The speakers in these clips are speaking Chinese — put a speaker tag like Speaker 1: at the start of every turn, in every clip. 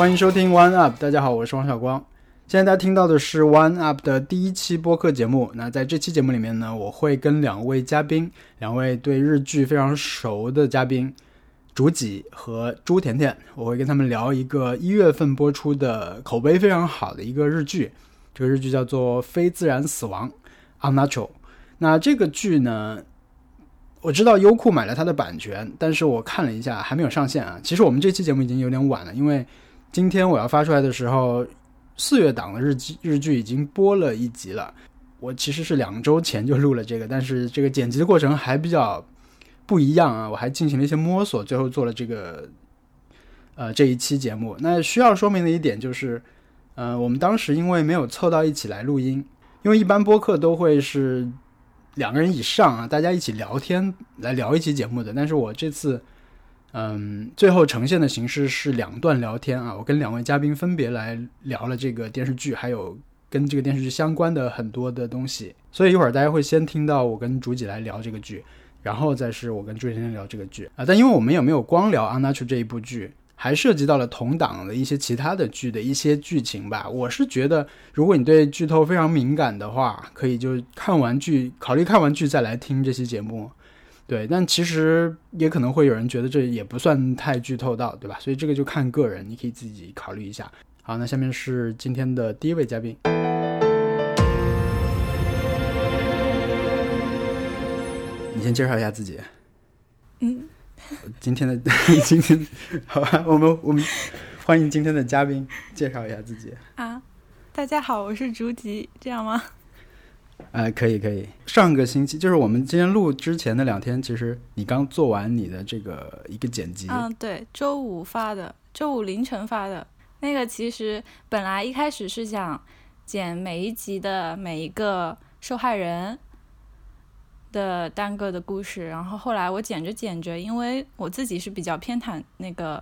Speaker 1: 欢迎收听 One Up，大家好，我是王小光。现在大家听到的是 One Up 的第一期播客节目。那在这期节目里面呢，我会跟两位嘉宾，两位对日剧非常熟的嘉宾，竹己和朱甜甜，我会跟他们聊一个一月份播出的口碑非常好的一个日剧。这个日剧叫做《非自然死亡》（Unnatural）。那这个剧呢？我知道优酷买了它的版权，但是我看了一下还没有上线啊。其实我们这期节目已经有点晚了，因为今天我要发出来的时候，四月档的日剧日剧已经播了一集了。我其实是两周前就录了这个，但是这个剪辑的过程还比较不一样啊，我还进行了一些摸索，最后做了这个呃这一期节目。那需要说明的一点就是，呃，我们当时因为没有凑到一起来录音，因为一般播客都会是。两个人以上啊，大家一起聊天来聊一期节目的。但是我这次，嗯，最后呈现的形式是两段聊天啊。我跟两位嘉宾分别来聊了这个电视剧，还有跟这个电视剧相关的很多的东西。所以一会儿大家会先听到我跟竹姐来聊这个剧，然后再是我跟朱先生聊这个剧啊。但因为我们也没有光聊《安娜楚》这一部剧。还涉及到了同档的一些其他的剧的一些剧情吧。我是觉得，如果你对剧透非常敏感的话，可以就看完剧，考虑看完剧再来听这期节目。对，但其实也可能会有人觉得这也不算太剧透到，对吧？所以这个就看个人，你可以自己考虑一下。好，那下面是今天的第一位嘉宾，你先介绍一下自己。
Speaker 2: 嗯。
Speaker 1: 今天的今天，好吧，我们我们欢迎今天的嘉宾，介绍一下自己
Speaker 2: 啊。大家好，我是竹吉，这样吗？
Speaker 1: 哎，可以可以。上个星期就是我们今天录之前的两天，其实你刚做完你的这个一个剪辑。
Speaker 2: 嗯，对，周五发的，周五凌晨发的。那个其实本来一开始是想剪每一集的每一个受害人。的单个的故事，然后后来我剪着剪着，因为我自己是比较偏袒那个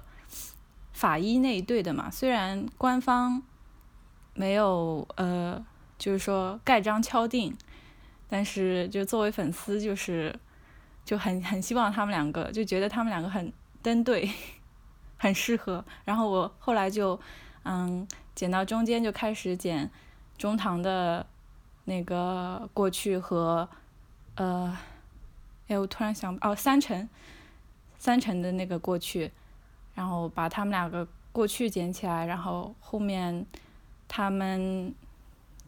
Speaker 2: 法医那一队的嘛，虽然官方没有呃，就是说盖章敲定，但是就作为粉丝，就是就很很希望他们两个，就觉得他们两个很登对，很适合。然后我后来就嗯剪到中间就开始剪中堂的那个过去和。呃，哎，我突然想，哦，三成，三成的那个过去，然后把他们两个过去捡起来，然后后面他们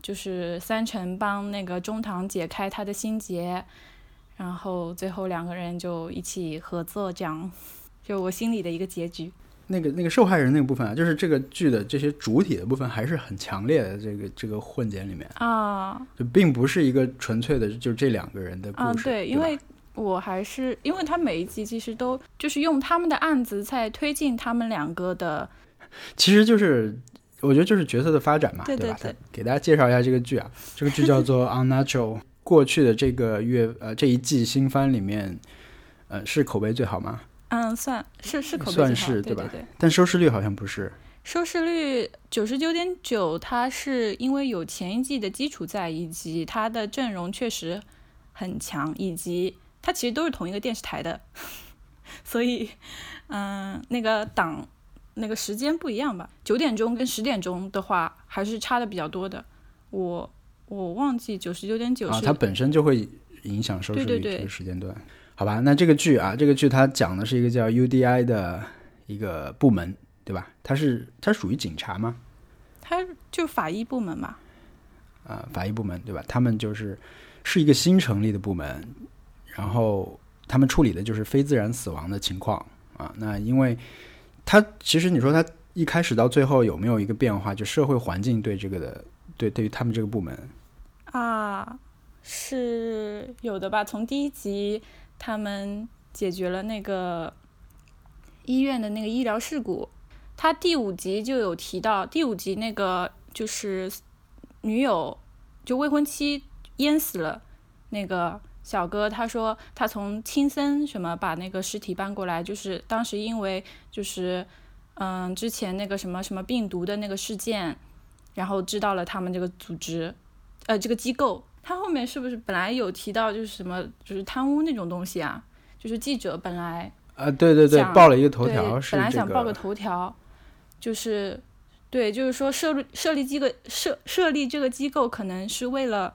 Speaker 2: 就是三成帮那个中堂解开他的心结，然后最后两个人就一起合作，这样，就我心里的一个结局。
Speaker 1: 那个那个受害人那个部分啊，就是这个剧的这些主体的部分还是很强烈的，这个这个混剪里面
Speaker 2: 啊，
Speaker 1: 就并不是一个纯粹的，就这两个人的故
Speaker 2: 事。对，因为我还是因为他每一集其实都就是用他们的案子在推进他们两个的，
Speaker 1: 其实就是我觉得就是角色的发展嘛，
Speaker 2: 对
Speaker 1: 吧？给大家介绍一下这个剧啊，这个剧叫做《Unnatural》，过去的这个月呃这一季新番里面，呃是口碑最好吗？
Speaker 2: 嗯，算是是口碑
Speaker 1: 算是对
Speaker 2: 吧？
Speaker 1: 对但收视率好像不是。
Speaker 2: 收视率九十九点九，它是因为有前一季的基础在，以及它的阵容确实很强，以及它其实都是同一个电视台的，所以嗯，那个档那个时间不一样吧？九点钟跟十点钟的话，还是差的比较多的。我我忘记九十九点九
Speaker 1: 啊，它本身就会影响收视
Speaker 2: 率这
Speaker 1: 个时间段。好吧，那这个剧啊，这个剧它讲的是一个叫 UDI 的一个部门，对吧？它是它属于警察吗？
Speaker 2: 它就法医部门嘛。
Speaker 1: 啊，法医部门对吧？他们就是是一个新成立的部门，然后他们处理的就是非自然死亡的情况啊。那因为它其实你说它一开始到最后有没有一个变化？就社会环境对这个的对对于他们这个部门
Speaker 2: 啊是有的吧？从第一集。他们解决了那个医院的那个医疗事故。他第五集就有提到，第五集那个就是女友就未婚妻淹死了。那个小哥他说他从青森什么把那个尸体搬过来，就是当时因为就是嗯之前那个什么什么病毒的那个事件，然后知道了他们这个组织呃这个机构。他后面是不是本来有提到就是什么就是贪污那种东西啊？就是记者本来
Speaker 1: 啊，对对对，报了一个头条，
Speaker 2: 本来想报个头条，就是对，就是说设立设立机构设设立这个机构可能是为了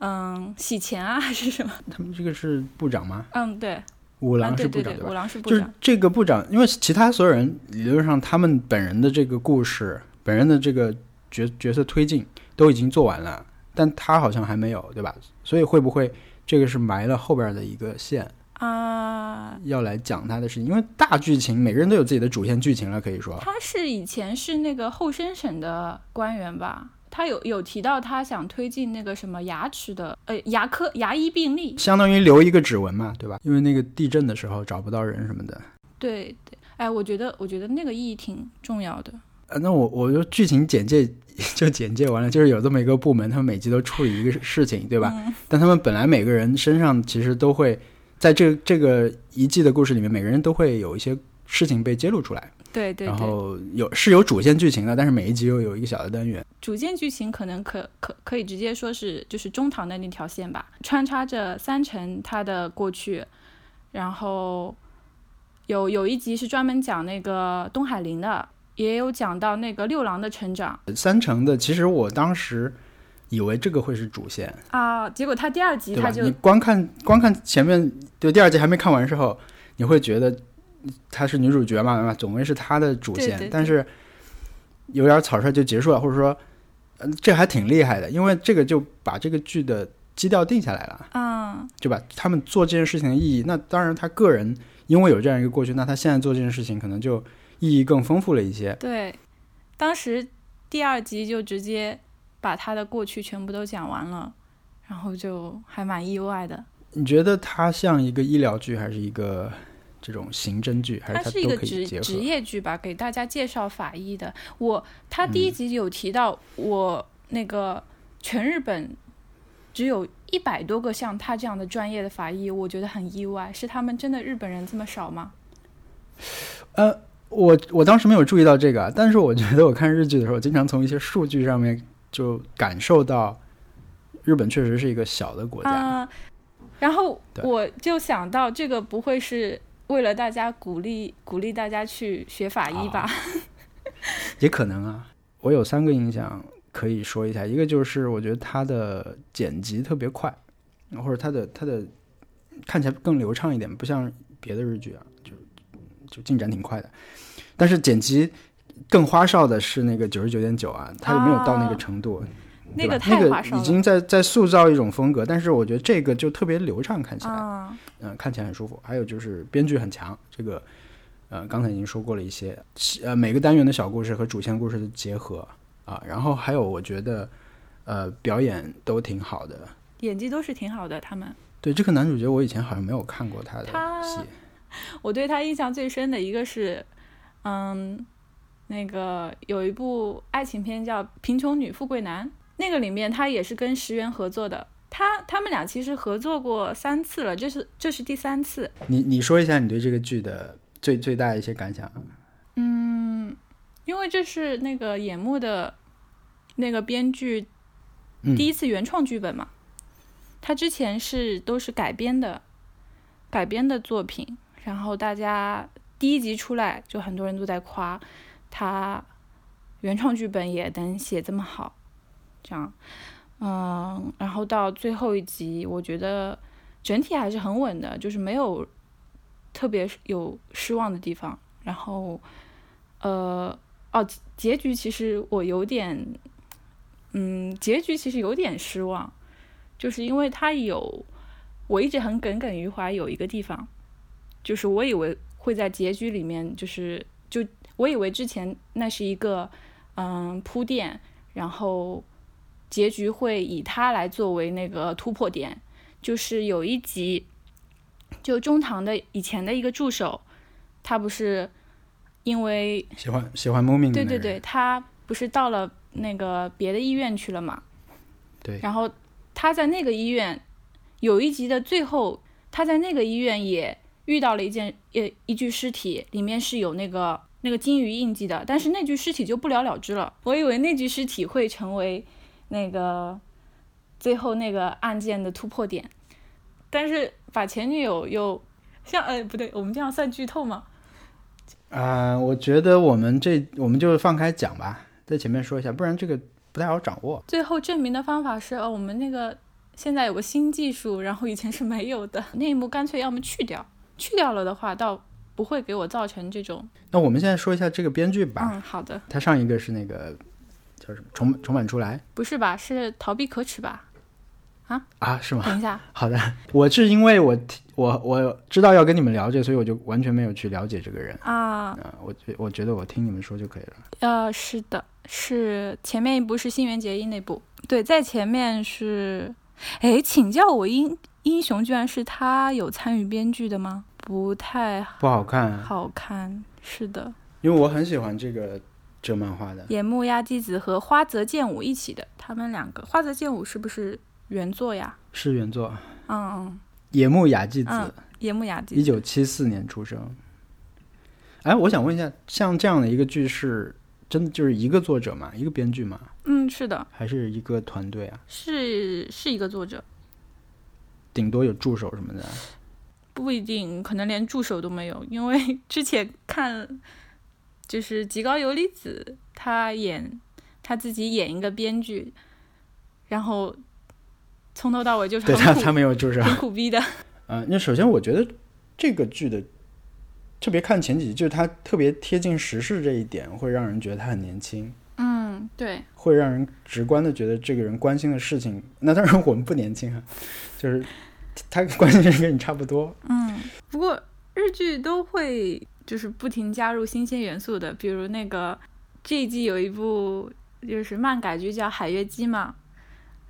Speaker 2: 嗯洗钱啊还是什么？
Speaker 1: 他们这个是部长吗？
Speaker 2: 嗯，对，
Speaker 1: 五郎是部长吧？
Speaker 2: 对对，五郎是部长
Speaker 1: 就是
Speaker 2: 长。
Speaker 1: 这个部长，因为其他所有人理论上他们本人的这个故事，本人的这个角角色推进都已经做完了，但他好像还没有，对吧？所以会不会这个是埋了后边的一个线，
Speaker 2: 啊，
Speaker 1: 要来讲他的事情？因为大剧情每个人都有自己的主线剧情了，可以说。
Speaker 2: 他是以前是那个后生省的官员吧？他有有提到他想推进那个什么牙齿的呃牙科牙医病例，
Speaker 1: 相当于留一个指纹嘛，对吧？因为那个地震的时候找不到人什么的。
Speaker 2: 对对，哎，我觉得我觉得那个意义挺重要的。
Speaker 1: 呃，那我我就剧情简介 就简介完了，就是有这么一个部门，他们每集都处理一个事情，对吧？
Speaker 2: 嗯
Speaker 1: 但他们本来每个人身上其实都会在这这个一季的故事里面，每个人都会有一些事情被揭露出来，然
Speaker 2: 对对然，
Speaker 1: 后有是有主线剧情的，但是每一集又有一个小的单元。
Speaker 2: 主线剧情可能可可可以直接说是就是中堂的那条线吧，穿插着三成他的过去，然后有有一集是专门讲那个东海林的，也有讲到那个六郎的成长
Speaker 1: 三成的，其实我当时以为这个会是主线，
Speaker 2: 啊，结果他第二集？他就
Speaker 1: 你光看光看前面，对第二集还没看完的时候，你会觉得她是女主角嘛，对吧？总归是她的主线，
Speaker 2: 对对对
Speaker 1: 但是有点草率就结束了，或者说，嗯、这还挺厉害的，因为这个就把这个剧的基调定下来了，
Speaker 2: 嗯
Speaker 1: 对吧？他们做这件事情的意义，那当然他个人因为有这样一个过去，那他现在做这件事情可能就意义更丰富了一些。
Speaker 2: 对，当时第二集就直接把他的过去全部都讲完了，然后就还蛮意外的。
Speaker 1: 你觉得它像一个医疗剧，还是一个这种刑侦剧，还是它都
Speaker 2: 是一个职？职业剧吧，给大家介绍法医的。我他第
Speaker 1: 嗯
Speaker 2: 一集有提到，我那个全日本只有一百多个像他这样的专业的法医，我觉得很意外。是他们真的日本人这么少吗？
Speaker 1: 呃，我我当时没有注意到这个啊，但是我觉得我看日剧的时候，经常从一些数据上面就感受到，日本确实是一个小的国家。
Speaker 2: 啊、然后我就想到，这个不会是为了大家鼓励鼓励大家去学法医吧？
Speaker 1: 也可能啊。我有三个印象可以说一下，一个就是我觉得它的剪辑特别快，或者它的它的看起来更流畅一点，不像别的日剧啊，就就进展挺快的。但是剪辑更花哨的是那个九十九点九啊，它没有到那个程度。
Speaker 2: 那个太花哨了。
Speaker 1: 已经在在塑造一种风格，但是我觉得这个就特别流畅，看起来，
Speaker 2: 啊，
Speaker 1: 嗯、看起来很舒服。还有就是编剧很强，这个，呃，刚才已经说过了一些，呃，每个单元的小故事和主线故事的结合啊，然后还有我觉得，呃，表演都挺好的。
Speaker 2: 演技都是挺好的，他们。
Speaker 1: 对这个男主角，我以前好像没有看过他的
Speaker 2: 他
Speaker 1: 戏，
Speaker 2: 我对他印象最深的一个是，嗯，那个有一部爱情片叫《贫穷女富贵男》，那个里面他也是跟石原合作的。他他们俩其实合作过三次了，这是这是第三次。
Speaker 1: 你你说一下你对这个剧的最最大的一些感想啊？
Speaker 2: 嗯，因为这是那个野木的那个编剧
Speaker 1: 嗯
Speaker 2: 第一次原创剧本嘛，他之前是都是改编的，改编的作品，然后大家第一集出来就很多人都在夸他原创剧本也能写这么好，这样，嗯，然后到最后一集，我觉得整体还是很稳的，就是没有特别有失望的地方，然后，呃，哦，结局其实我有点。嗯，结局其实有点失望，就是因为它有，我一直很耿耿于怀有一个地方，就是我以为会在结局里面，就是就我以为之前那是一个嗯铺垫，然后结局会以他来作为那个突破点，就是有一集，就中堂的以前的一个助手，他不是因为
Speaker 1: 喜欢喜欢人
Speaker 2: 对对对，他不是到了那个别的医院去了嘛？
Speaker 1: 对
Speaker 2: 然后他在那个医院有一集的最后，他在那个医院也遇到了一件呃一具尸体，里面是有那个那个金鱼印记的，但是那具尸体就不了了之了。我以为那具尸体会成为那个最后那个案件的突破点，但是把前女友又像呃不对，我们这样算剧透吗？
Speaker 1: 啊、我觉得我们这我们就放开讲吧，在前面说一下，不然这个不太好掌握。
Speaker 2: 最后证明的方法是，哦，我们那个现在有个新技术，然后以前是没有的，那一幕干脆要么去掉，去掉了的话，倒不会给我造成这种。
Speaker 1: 那我们现在说一下这个编剧吧，
Speaker 2: 嗯，好的，
Speaker 1: 他上一个是那个叫什么重重版出来
Speaker 2: 不是吧？是逃避可耻吧？
Speaker 1: 啊啊，是吗？
Speaker 2: 等一下，
Speaker 1: 好的，我是因为我听我我知道要跟你们聊这，所以我就完全没有去了解这个人
Speaker 2: 啊，
Speaker 1: 啊、我觉我觉得我听你们说就可以了。
Speaker 2: 呃，是的，是前面一部是新垣结衣那部，对，在前面是，哎，请教我英英雄居然是他有参与编剧的吗？不太
Speaker 1: 不好看，啊
Speaker 2: 好看，是的，
Speaker 1: 因为我很喜欢这个这漫画的。
Speaker 2: 野木亚纪子和花泽健武一起的，他们两个，花泽健武是不是原作呀？
Speaker 1: 是原作
Speaker 2: 嗯嗯，
Speaker 1: 野木雅纪子，
Speaker 2: 嗯野木亚纪
Speaker 1: 一，九七四年出生。哎，我想问一下，像这样的一个剧是真的就是一个作者吗？一个编剧吗？
Speaker 2: 嗯，是的，
Speaker 1: 还是一个团队啊？
Speaker 2: 是是一个作者，
Speaker 1: 顶多有助手什么的。
Speaker 2: 不一定，可能连助手都没有，因为之前看就是极高游离子，他演他自己演一个编剧，然后从头到尾就是
Speaker 1: 对他，
Speaker 2: 很苦
Speaker 1: 他没有就是。
Speaker 2: 很苦逼的，
Speaker 1: 嗯，那首先我觉得这个剧的，特别看前几集，就是他特别贴近时事这一点，会让人觉得他很年轻，
Speaker 2: 嗯，对，
Speaker 1: 会让人直观的觉得这个人关心的事情，那当然我们不年轻啊，就是他关心的人跟你差不多。
Speaker 2: 嗯，不过日剧都会就是不停加入新鲜元素的，比如那个这一季有一部就是漫改剧叫《海月姬》嘛，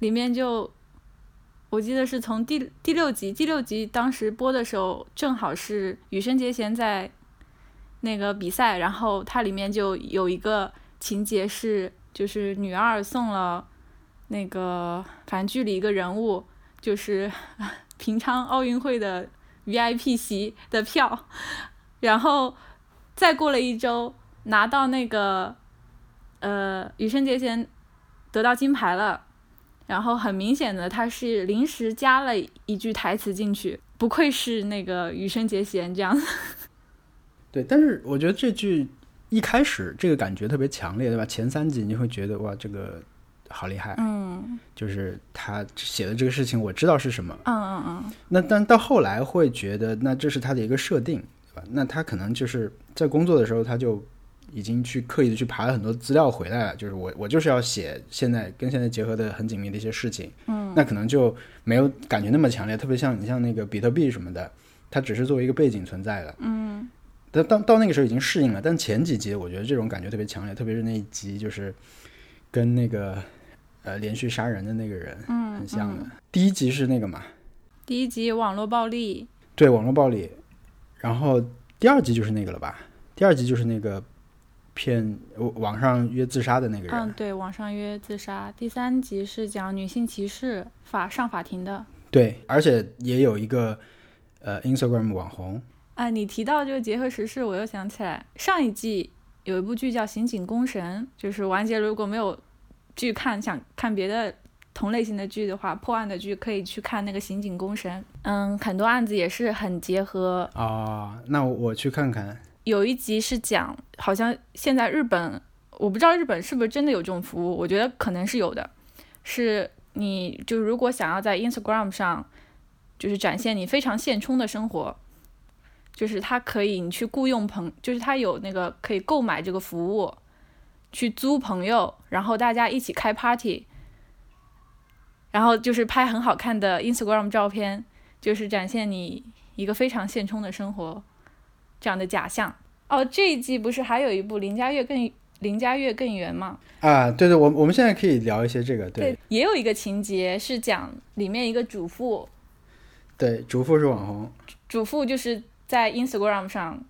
Speaker 2: 里面就我记得是从第第六集，第六集当时播的时候，正好是羽生结弦在那个比赛，然后它里面就有一个情节是，就是女二送了那个反正剧里一个人物，就是 平昌奥运会的 VIP 席的票，然后再过了一周拿到那个呃羽生结弦得到金牌了，然后很明显的他是临时加了一句台词进去，不愧是那个羽生结弦这样子。
Speaker 1: 对，但是我觉得这句一开始这个感觉特别强烈，对吧？前三集你会觉得哇，这个好厉害，
Speaker 2: 嗯
Speaker 1: 就是他写的这个事情我知道是什么。
Speaker 2: 嗯嗯嗯，
Speaker 1: 那但到后来会觉得，那这是他的一个设定，对吧？那他可能就是在工作的时候，他就已经去刻意的去爬了很多资料回来了，就是我我就是要写现在跟现在结合的很紧密的一些事情，
Speaker 2: 嗯，
Speaker 1: 那可能就没有感觉那么强烈，特别像你像那个比特币什么的，它只是作为一个背景存在的，
Speaker 2: 嗯。
Speaker 1: 但到到那个时候已经适应了，但前几集我觉得这种感觉特别强烈，特别是那一集就是跟那个呃连续杀人的那个人
Speaker 2: 嗯
Speaker 1: 很像的。
Speaker 2: 嗯。
Speaker 1: 第一集是那个嘛，
Speaker 2: 第一集网络暴力，
Speaker 1: 对网络暴力，然后第二集就是那个了吧？第二集就是那个骗网上约自杀的那个人，
Speaker 2: 嗯，对，网上约自杀。第三集是讲女性歧视法上法庭的。
Speaker 1: 对，而且也有一个呃 Instagram 网红，
Speaker 2: 啊，你提到这个结合时事，我又想起来上一季有一部剧叫《刑警功神》，就是完结如果没有剧看，想看别的同类型的剧的话，破案的剧可以去看那个《刑警公神》。嗯，很多案子也是很结合。
Speaker 1: 啊、那我我去看看。
Speaker 2: 有一集是讲，好像现在日本，我不知道日本是不是真的有这种服务，我觉得可能是有的。是你就如果想要在 Instagram 上，就是展现你非常现充的生活，就是它可以你去雇佣朋，就是他有那个可以购买这个服务，去租朋友，然后大家一起开 party，然后就是拍很好看的 Instagram 照片，就是展现你一个非常现充的生活这样的假象。哦，这一季不是还有一部林家月更林家月更圆吗？
Speaker 1: 啊，对对，我我们现在可以聊一些这个，对
Speaker 2: 也有一个情节是讲里面一个主妇，
Speaker 1: 对，主妇是网红，
Speaker 2: 主妇就是在 Instagram 上，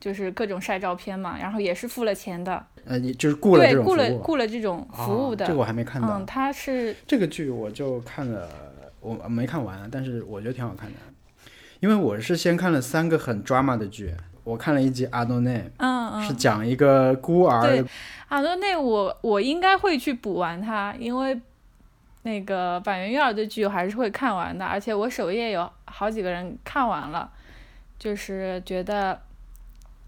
Speaker 2: 就是各种晒照片嘛，然后也是付了钱的，
Speaker 1: 呃，你就是雇了这
Speaker 2: 对，
Speaker 1: 种服务，
Speaker 2: 雇了雇了这种服务的，
Speaker 1: 啊这个我还没看到。
Speaker 2: 嗯，他是
Speaker 1: 这个剧我就看了，我没看完，但是我觉得挺好看的，因为我是先看了三个很 drama 的剧，我看了一集《阿诺内
Speaker 2: 嗯嗯》，
Speaker 1: 是
Speaker 2: 嗯，
Speaker 1: 讲一个孤儿
Speaker 2: 对啊，那那我我应该会去补完它，因为那个板垣瑞二的剧我还是会看完的，而且我首页有好几个人看完了，就是觉得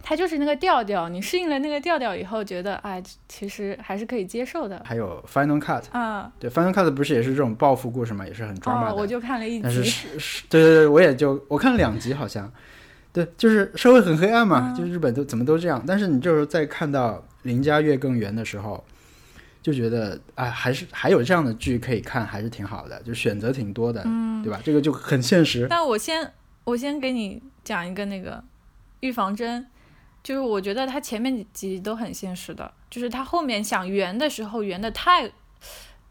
Speaker 2: 它就是那个调调，你适应了那个调调以后，觉得哎，其实还是可以接受的。
Speaker 1: 还有 Final Cut，
Speaker 2: 啊，
Speaker 1: 对，Final Cut 不是也是这种报复故事嘛，也是很抓马的。
Speaker 2: 哦，我就看了一
Speaker 1: 但是
Speaker 2: 集，
Speaker 1: 是是，对对对，我也就我看了两集好像，对，就是社会很黑暗嘛，
Speaker 2: 嗯
Speaker 1: 就日本都怎么都这样。但是你就是在看到邻家月更圆的时候，就觉得啊，还是还有这样的剧可以看，还是挺好的，就选择挺多的，
Speaker 2: 嗯，
Speaker 1: 对吧？这个就很现实。
Speaker 2: 那我先我先给你讲一个那个预防针，就是我觉得他前面几集都很现实的，就是他后面想圆的时候圆的太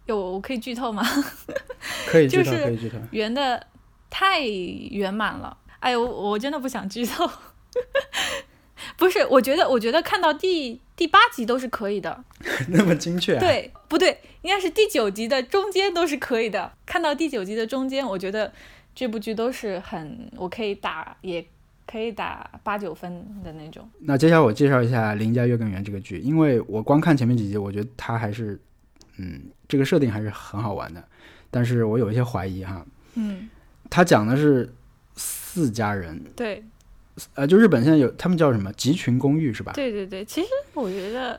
Speaker 2: 有，我可以剧透吗？
Speaker 1: 可以剧透，
Speaker 2: 就是
Speaker 1: 可以剧透。
Speaker 2: 圆的太圆满了。哎呦，我我真的不想剧透。不是，我觉得，我觉得看到第第八集都是可以的。
Speaker 1: 那么精确、啊，，
Speaker 2: 对，不对？应该是第九集的中间都是可以的。看到第九集的中间，我觉得这部剧都是很，我可以打，也可以打八九分的那种。
Speaker 1: 那接下来我介绍一下《邻家月更圆》这个剧，因为我光看前面几集，我觉得它还是，嗯，这个设定还是很好玩的。但是我有一些怀疑哈，
Speaker 2: 嗯，
Speaker 1: 它讲的是四家人，
Speaker 2: 对，
Speaker 1: 呃，就日本现在有他们叫什么集群公寓是吧？
Speaker 2: 对对对。其实我觉得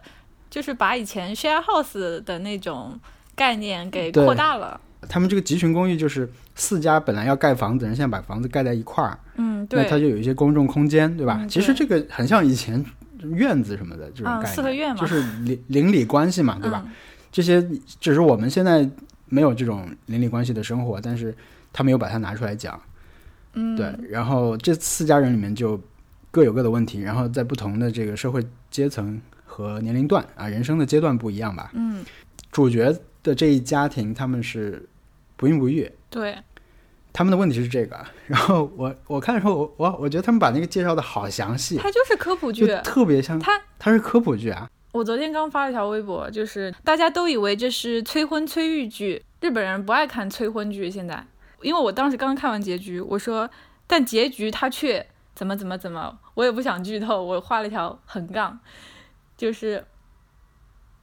Speaker 2: 就是把以前 share house 的那种概念给扩大了。
Speaker 1: 他们这个集群公寓就是四家本来要盖房子，人现在把房子盖在一块儿，
Speaker 2: 嗯，
Speaker 1: 那
Speaker 2: 对。
Speaker 1: 它就有一些公众空间，对吧？
Speaker 2: 嗯
Speaker 1: 其实这个很像以前院子什么的这种
Speaker 2: 嗯
Speaker 1: 概念，
Speaker 2: 四合院嘛
Speaker 1: 就是邻邻里关系嘛，对吧？
Speaker 2: 嗯
Speaker 1: 这些只是我们现在没有这种邻里关系的生活，但是他没有把它拿出来讲。
Speaker 2: 嗯，
Speaker 1: 对，然后这四家人里面就各有各的问题，然后在不同的这个社会阶层和年龄段啊，人生的阶段不一样吧。
Speaker 2: 嗯，
Speaker 1: 主角的这一家庭他们是不孕不育，
Speaker 2: 对，
Speaker 1: 他们的问题是这个。然后我我看的时候，我我我觉得他们把那个介绍的好详细，
Speaker 2: 它就是科普剧。
Speaker 1: 特别像
Speaker 2: 它
Speaker 1: 它是科普剧啊。
Speaker 2: 我昨天刚发了一条微博，就是大家都以为这是催婚催育剧，日本人不爱看催婚剧。现在，因为我当时刚看完结局，我说，但结局他却怎么怎么怎么，我也不想剧透，我画了一条横杠，就是，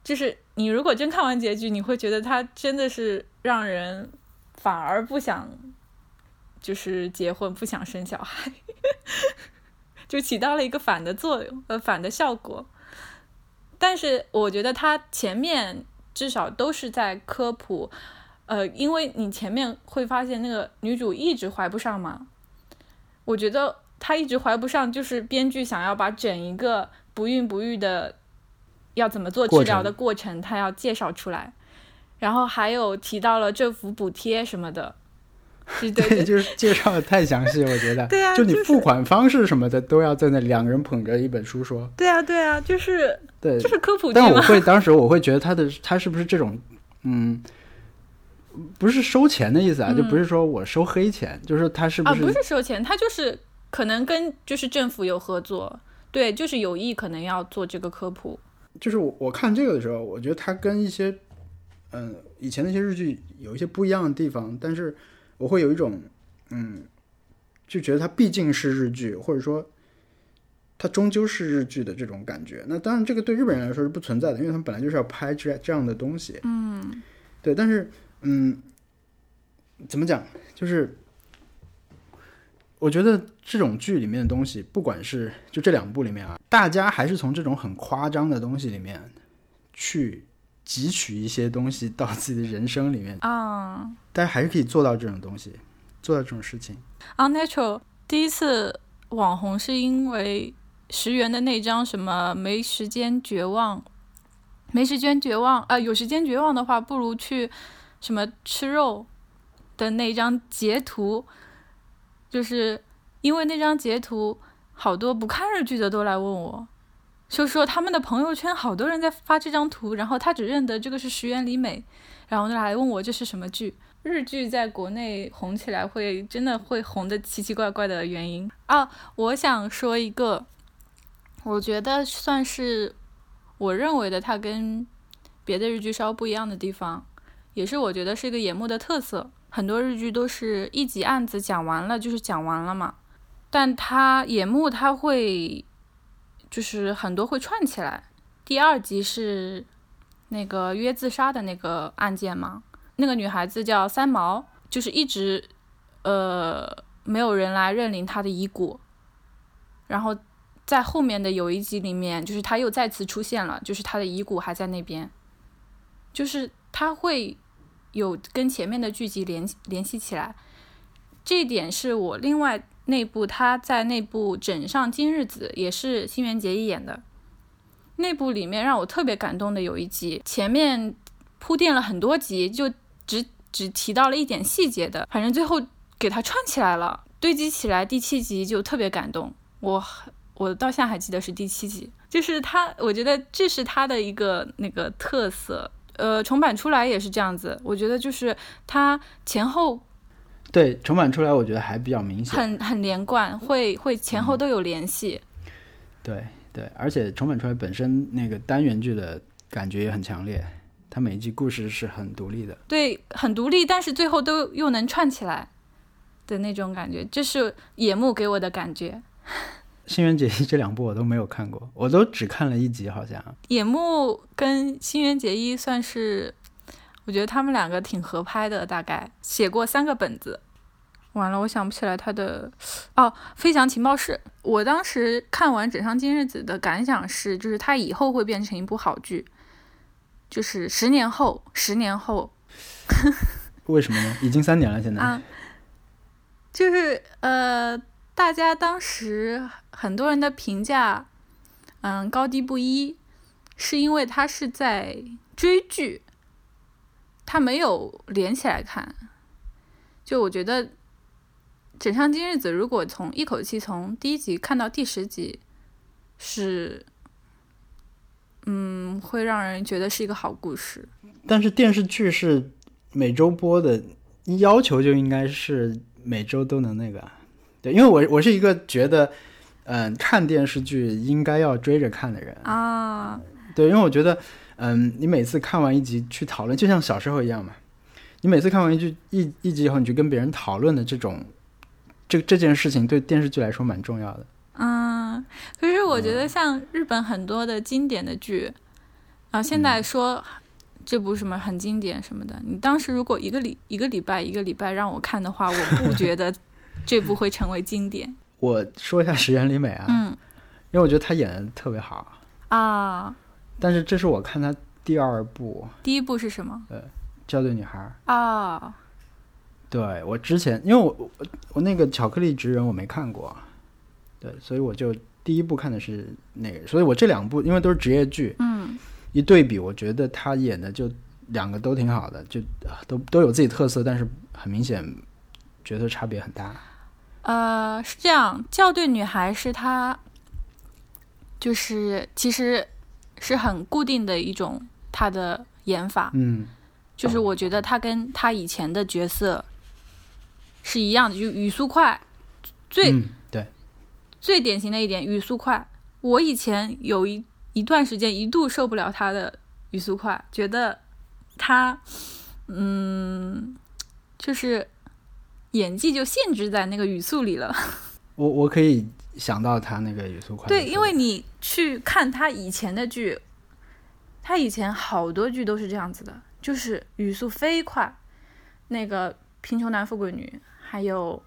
Speaker 2: 就是你如果真看完结局，你会觉得它真的是让人反而不想，就是结婚，不想生小孩，就起到了一个反的作用，呃，反的效果。但是我觉得他前面至少都是在科普，呃，因为你前面会发现那个女主一直怀不上嘛，我觉得她一直怀不上，就是编剧想要把整一个不孕不育的要怎么做治疗的过程，他要介绍出来，然后还有提到了政府补贴什么的，对对对，
Speaker 1: 就是介绍的太详细，我觉得。
Speaker 2: 对啊就
Speaker 1: 你付款方式什么的都要在那两个人捧着一本书说。
Speaker 2: 对啊对啊，就是
Speaker 1: 对，
Speaker 2: 就是科普
Speaker 1: 但我，会当时我会觉得他的他是不是这种，嗯，不是收钱的意思啊，
Speaker 2: 嗯
Speaker 1: 就不是说我收黑钱，就是他是
Speaker 2: 啊，
Speaker 1: 是、
Speaker 2: 不是收钱，他就是可能跟就是政府有合作，对，就是有意可能要做这个科普。
Speaker 1: 就是我我看这个的时候，我觉得他跟一些嗯、以前那些日剧有一些不一样的地方，但是我会有一种嗯，就觉得它毕竟是日剧，或者说。它终究是日剧的这种感觉，那当然这个对日本人来说是不存在的，因为他们本来就是要拍这这样的东西。
Speaker 2: 嗯
Speaker 1: 对，但是嗯，怎么讲？就是我觉得这种剧里面的东西，不管是就这两部里面啊，大家还是从这种很夸张的东西里面去汲取一些东西到自己的人生里面，
Speaker 2: 啊
Speaker 1: 大家还是可以做到这种东西，做到这种事情。
Speaker 2: ，Unnatural 第一次网红是因为石原的那张什么没时间绝望，没时间绝望啊、有时间绝望的话，不如去什么吃肉的那张截图，就是因为那张截图，好多不看日剧的都来问我。就说他们的朋友圈好多人在发这张图，然后他只认得这个是石原里美，然后就来问我这是什么剧。日剧在国内红起来会真的会红的奇奇怪怪的原因啊！我想说一个，我觉得算是我认为的它跟别的日剧稍微不一样的地方，也是我觉得是一个野幕的特色。很多日剧都是一集案子讲完了就是讲完了嘛，但它野幕它会就是很多会串起来。第二集是那个约自杀的那个案件嘛，那个女孩子叫三毛，就是一直呃没有人来认领她的遗骨，然后在后面的有一集里面，就是她又再次出现了，就是她的遗骨还在那边，就是她会有跟前面的剧集联联系起来。这一点是我另外那部他在那部《枕上今日子》也是新垣结衣演的那部里面让我特别感动的有一集，前面铺垫了很多集，就只只提到了一点细节的，反正最后给他串起来了，堆积起来，第七集就特别感动。我我到现在还记得是第七集，就是他，我觉得这是他的一个那个特色。呃，重版出来也是这样子，我觉得就是他前后
Speaker 1: 对重版出来，我觉得还比较明显，
Speaker 2: 很很连贯，会会前后都有联系。
Speaker 1: 对对，而且重版出来本身那个单元剧的感觉也很强烈，它每一集故事是很独立的，
Speaker 2: 对，很独立，但是最后都又能串起来的那种感觉，这是野木给我的感觉。
Speaker 1: 新垣结衣这两部我都没有看过，我都只看了一集，好像。
Speaker 2: 野木跟新垣结衣算是，我觉得他们两个挺合拍的，大概写过三个本子。完了，我想不起来他的哦，《飞翔情报室》。我当时看完《枕上今日子》的感想是，就是它以后会变成一部好剧，就是十年后，十年后。
Speaker 1: 为什么呢？已经三年了，现在。
Speaker 2: 啊，就是呃。大家当时很多人的评价，嗯，高低不一，是因为他是在追剧，他没有连起来看。就我觉得，《枕上今日子》如果从一口气从第一集看到第十集，是，嗯，会让人觉得是一个好故事。
Speaker 1: 但是电视剧是每周播的，要求就应该是每周都能那个。对，因为我我是一个觉得，嗯，看电视剧应该要追着看的人
Speaker 2: 啊。
Speaker 1: 对，因为我觉得，嗯，你每次看完一集去讨论，就像小时候一样嘛。你每次看完一句一一集以后，你去跟别人讨论的这种，这这件事情对电视剧来说蛮重要的。
Speaker 2: 嗯，可是我觉得像日本很多的经典的剧，啊，现在说这部什么很经典什么的，你当时如果一个礼一个礼拜一个礼拜让我看的话，我不 觉得。这部会成为经典。
Speaker 1: 我说一下石原里美啊，
Speaker 2: 嗯，
Speaker 1: 因为我觉得她演的特别好
Speaker 2: 啊。
Speaker 1: 但是这是我看他第二部，
Speaker 2: 第一部是什么？
Speaker 1: 呃，校对女孩
Speaker 2: 啊。
Speaker 1: 对我之前，因为我我我那个巧克力职人我没看过，对，所以我就第一部看的是那个，所以我这两部因为都是职业剧，
Speaker 2: 嗯，
Speaker 1: 一对比，我觉得他演的就两个都挺好的，就都都有自己特色，但是很明显角色差别很大。
Speaker 2: 呃，是这样，校对女孩是他，就是其实是很固定的一种他的演法，
Speaker 1: 嗯，
Speaker 2: 就是我觉得他跟他以前的角色是一样的，就语速快，最
Speaker 1: 对，
Speaker 2: 最典型的一点语速快。我以前有一一段时间一度受不了他的语速快，觉得他，嗯，就是。演技就限制在那个语速里了。
Speaker 1: 我我可以想到他那个语速快。
Speaker 2: 对，因为你去看他以前的剧，他以前好多剧都是这样子的，就是语速飞快。那个《贫穷男富贵女》，还有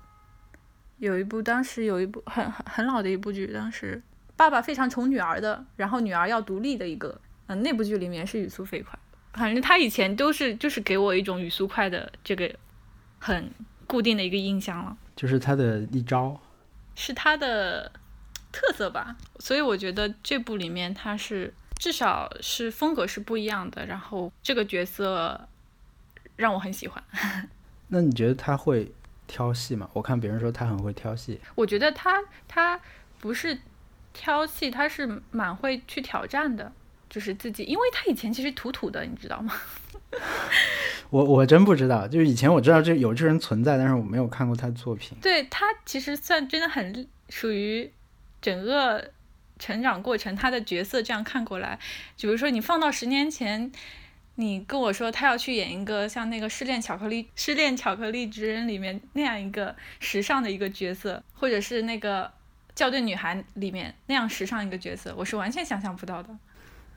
Speaker 2: 有一部当时有一部很很很老的一部剧，当时爸爸非常宠女儿的，然后女儿要独立的一个，嗯，那部剧里面是语速飞快。反正他以前都是就是给我一种语速快的这个很。固定的一个印象了，
Speaker 1: 就是他的一招，
Speaker 2: 是他的特色吧。所以我觉得这部里面他是至少是风格是不一样的。然后这个角色让我很喜欢。
Speaker 1: 那你觉得他会挑戏吗？我看别人说他很会挑戏。
Speaker 2: 我觉得他他不是挑戏，他是蛮会去挑战的。就是自己，因为他以前其实土土的，你知道吗？
Speaker 1: 我我真不知道，就是以前我知道这有这人存在，但是我没有看过他的作品。
Speaker 2: 对他其实算真的很属于整个成长过程，他的角色这样看过来，比如说你放到十年前，你跟我说他要去演一个像那个《失恋巧克力》《失恋巧克力之人》里面那样一个时尚的一个角色，或者是那个《校对女孩》里面那样时尚一个角色，我是完全想象不到的。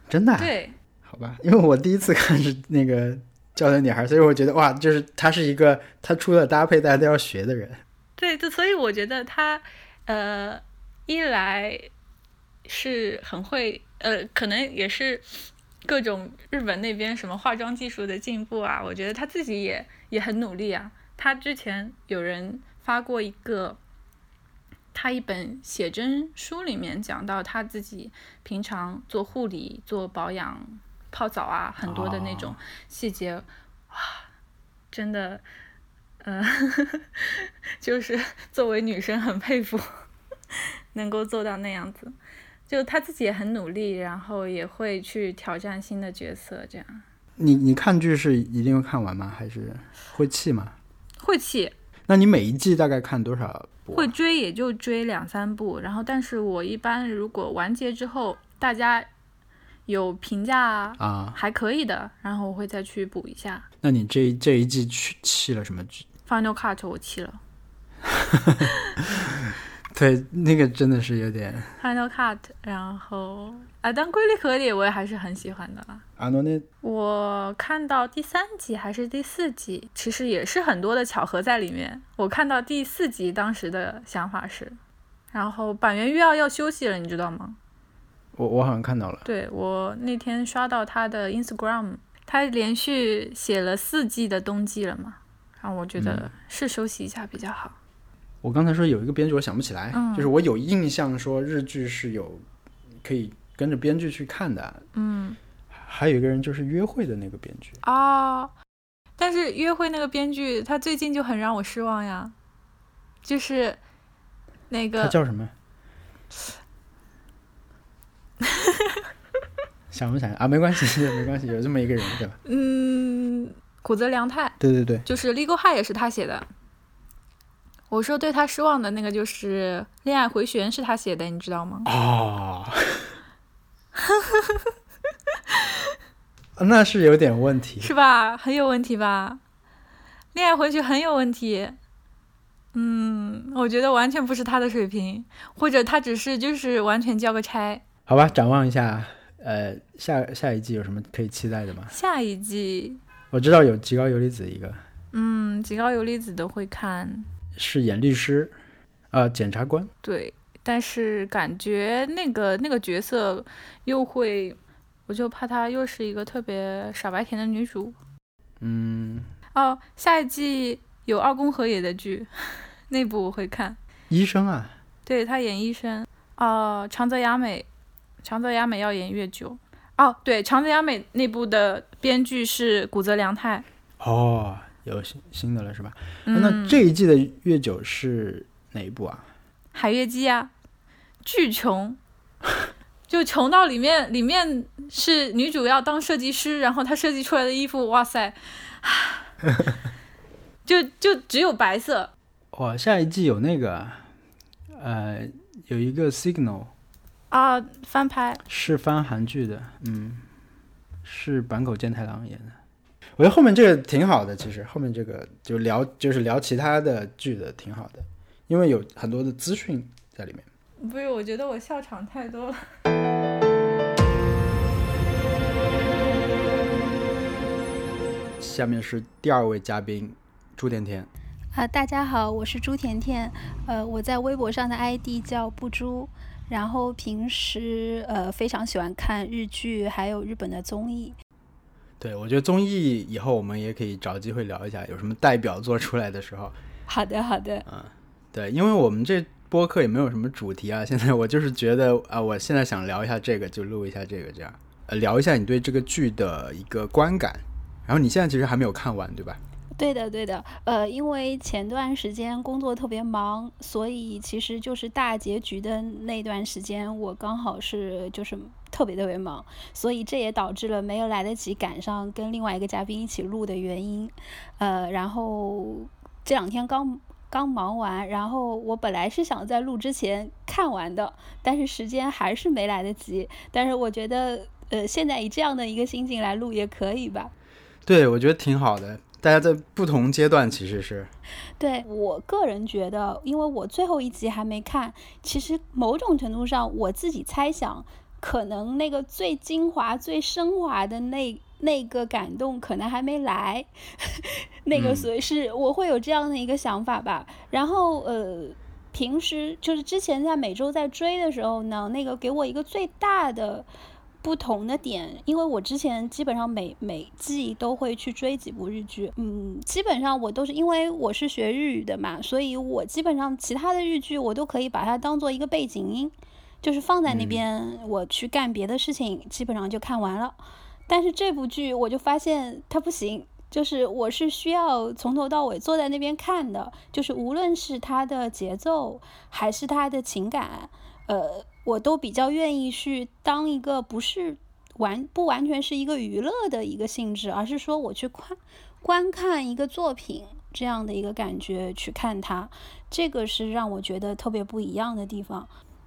Speaker 1: 真的？
Speaker 2: 对，
Speaker 1: 好吧，因为我第一次看是那个。教的女孩，所以我觉得哇，就是她是一个她出了搭配大家都要学的人。
Speaker 2: 对，就所以我觉得她，呃，一来是很会，呃，可能也是各种日本那边什么化妆技术的进步啊，我觉得她自己也也很努力啊。她之前有人发过一个他一本写真书，里面讲到他自己平常做护理、做保养、泡澡啊，很多的那种细节，哇，真的，呃，就是作为女生很佩服，能够做到那样子。就他自己也很努力，然后也会去挑战新的角色，这样。
Speaker 1: 你你看剧是一定会看完吗？还是会弃吗？
Speaker 2: 会弃。
Speaker 1: 那你每一季大概看多少部？
Speaker 2: 会追也就追两三部，然后但是我一般如果完结之后大家有评价
Speaker 1: 啊
Speaker 2: 还可以的，然后我会再去补一下。
Speaker 1: 那你这这一季去弃了什么剧
Speaker 2: ？Final Cut 我弃了。
Speaker 1: 对，那个真的是有点。
Speaker 2: Final Cut，然后啊，但瑰丽河里我也还是很喜欢的啦。
Speaker 1: 阿诺那，
Speaker 2: 我看到第三集还是第四集，其实也是很多的巧合在里面。我看到第四集当时的想法是，然后板垣玉耀要休息了，你知道吗？
Speaker 1: 我我好像看到了。
Speaker 2: 对我那天刷到他的 Instagram，他连续写了四季的冬季了嘛，然后我觉得是休息一下比较好。
Speaker 1: 我刚才说有一个编剧，我想不起来，
Speaker 2: 嗯
Speaker 1: 就是我有印象说日剧是有可以跟着编剧去看的，
Speaker 2: 嗯，
Speaker 1: 还有一个人就是约会的那个编剧
Speaker 2: 啊，但是约会那个编剧他最近就很让我失望呀，就是那个
Speaker 1: 他叫什么？想不起来啊？没关系，没关系，有这么一个人对吧？
Speaker 2: 嗯，古泽良太，
Speaker 1: 对对对，
Speaker 2: 就是《Legal High》也是他写的。我说对他失望的那个就是《恋爱回旋》是他写的，你知道吗？
Speaker 1: 哦，那是有点问题，
Speaker 2: 是吧？很有问题吧？《恋爱回旋》很有问题。嗯，我觉得完全不是他的水平，或者他只是就是完全交个差。
Speaker 1: 好吧，展望一下，呃，下下一季有什么可以期待的吗？
Speaker 2: 下一季
Speaker 1: 我知道有极高游离子一个，
Speaker 2: 嗯，极高游离子的会看。
Speaker 1: 是演律师，呃，检察官。
Speaker 2: 对，但是感觉那个那个角色又会，我就怕她又是一个特别傻白甜的女主。
Speaker 1: 嗯。
Speaker 2: 哦，下一季有二宫和也的剧，那部我会看。
Speaker 1: 医生啊？
Speaker 2: 对他演医生。哦，长泽雅美，长泽雅美要演月九。哦，对，长泽雅美那部的编剧是古泽良太。
Speaker 1: 哦。有新新的了是吧？
Speaker 2: 嗯、
Speaker 1: 那这一季的月九是哪一部啊？
Speaker 2: 海月姬啊，巨穷，就穷到里面里面是女主要当设计师，然后她设计出来的衣服，哇塞，就就只有白色。
Speaker 1: 哇，下一季有那个，呃，有一个 Signal
Speaker 2: 啊，翻拍
Speaker 1: 是翻韩剧的，嗯，是坂口健太郎演的。我觉得后面这个挺好的，其实后面这个就聊就是聊其他的剧的挺好的，因为有很多的资讯在里面。
Speaker 2: 不是，我觉得我笑场太多了。
Speaker 1: 下面是第二位嘉宾朱甜甜。
Speaker 3: 啊，大家好，我是朱甜甜。呃，我在微博上的 ID 叫不朱，然后平时呃非常喜欢看日剧，还有日本的综艺。
Speaker 1: 对，我觉得综艺以后我们也可以找机会聊一下，有什么代表作出来的时候。
Speaker 3: 好的，好的。
Speaker 1: 嗯，对，因为我们这播客也没有什么主题啊，现在我就是觉得啊，我现在想聊一下这个，就录一下这个，这样，呃，聊一下你对这个剧的一个观感。然后你现在其实还没有看完，对吧？
Speaker 3: 对的，对的。呃，因为前段时间工作特别忙，所以其实就是大结局的那段时间，我刚好是就是特别特别忙，所以这也导致了没有来得及赶上跟另外一个嘉宾一起录的原因。呃，然后这两天刚刚忙完，然后我本来是想在录之前看完的，但是时间还是没来得及。但是我觉得，呃，现在以这样的一个心情来录也可以吧。
Speaker 1: 对，我觉得挺好的。大家在不同阶段其实是，
Speaker 3: 对我个人觉得，因为我最后一集还没看，其实某种程度上我自己猜想，可能那个最精华、最升华的那那个感动可能还没来，那个所以是我会有这样的一个想法吧。然后呃，平时就是之前在每周在追的时候呢，那个给我一个最大的不同的点，因为我之前基本上每每季都会去追几部日剧，嗯，基本上我都是因为我是学日语的嘛，所以我基本上其他的日剧我都可以把它当做一个背景音，就是放在那边我去干别的事情，基本上就看完了。但是这部剧我就发现它不行。就是我是需要从头到尾坐在那边看的，就是无论是它的节奏还是它的情感，呃，我都比较愿意去当一个不是完不完全是一个娱乐的一个性质，而是说我去观观看一个作品这样的一个感觉去看它，这个是让我觉得特别不一样的地方。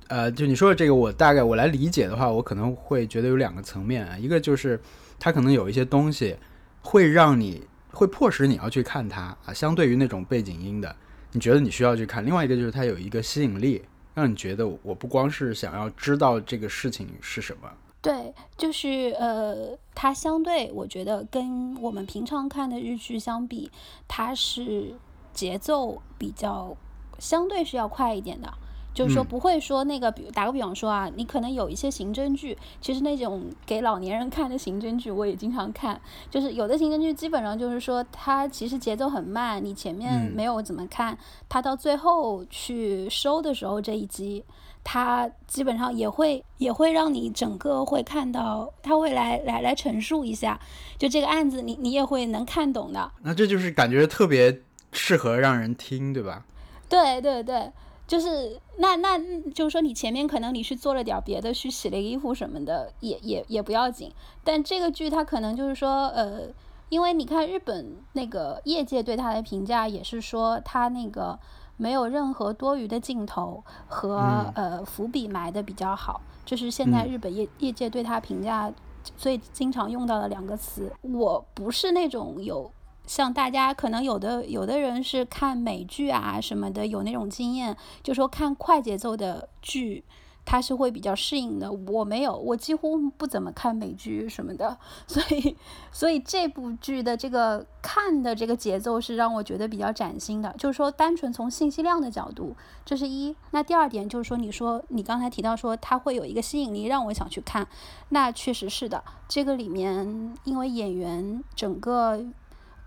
Speaker 1: 呃，就你说的这个，我大概我来理解的话，我可能会觉得有两个层面啊，一个就是它可能有一些东西。会让你会迫使你要去看它啊，相对于那种背景音的，你觉得你需要去看。另外一个就是它有一个吸引力，让你觉得我不光是想要知道这个事情是什么。
Speaker 3: 对，就是呃，它相对我觉得跟我们平常看的日剧相比，它是节奏比较相对是要快一点的。就是说不会说那个，比打个比方说啊，你可能有一些刑侦剧，其实那种给老年人看的刑侦剧我也经常看。就是有的刑侦剧基本上就是说它其实节奏很慢，你前面没有怎么看，它到最后去收的时候这一集，它基本上也会也会让你整个会看到，他会来来来陈述一下，就这个案子你你也会能看懂的。
Speaker 1: 那这就是感觉特别适合让人听，对吧？
Speaker 3: 对对对。就是那那就是说，你前面可能你是做了点别的，去洗了衣服什么的，也也也不要紧。但这个剧它可能就是说，呃，因为你看日本那个业界对它的评价也是说，它那个没有任何多余的镜头和呃伏笔埋的比较好，这是现在日本业业界对它评价最经常用到的两个词。我不是那种有。像大家可能有的有的人是看美剧啊什么的，有那种经验，就说看快节奏的剧，他是会比较适应的。我没有，我几乎不怎么看美剧什么的，所以所以这部剧的这个看的这个节奏是让我觉得比较崭新的。就是说，单纯从信息量的角度，这是一。那第二点就是说，你说你刚才提到说它会有一个吸引力让我想去看，那确实是的。这个里面因为演员整个。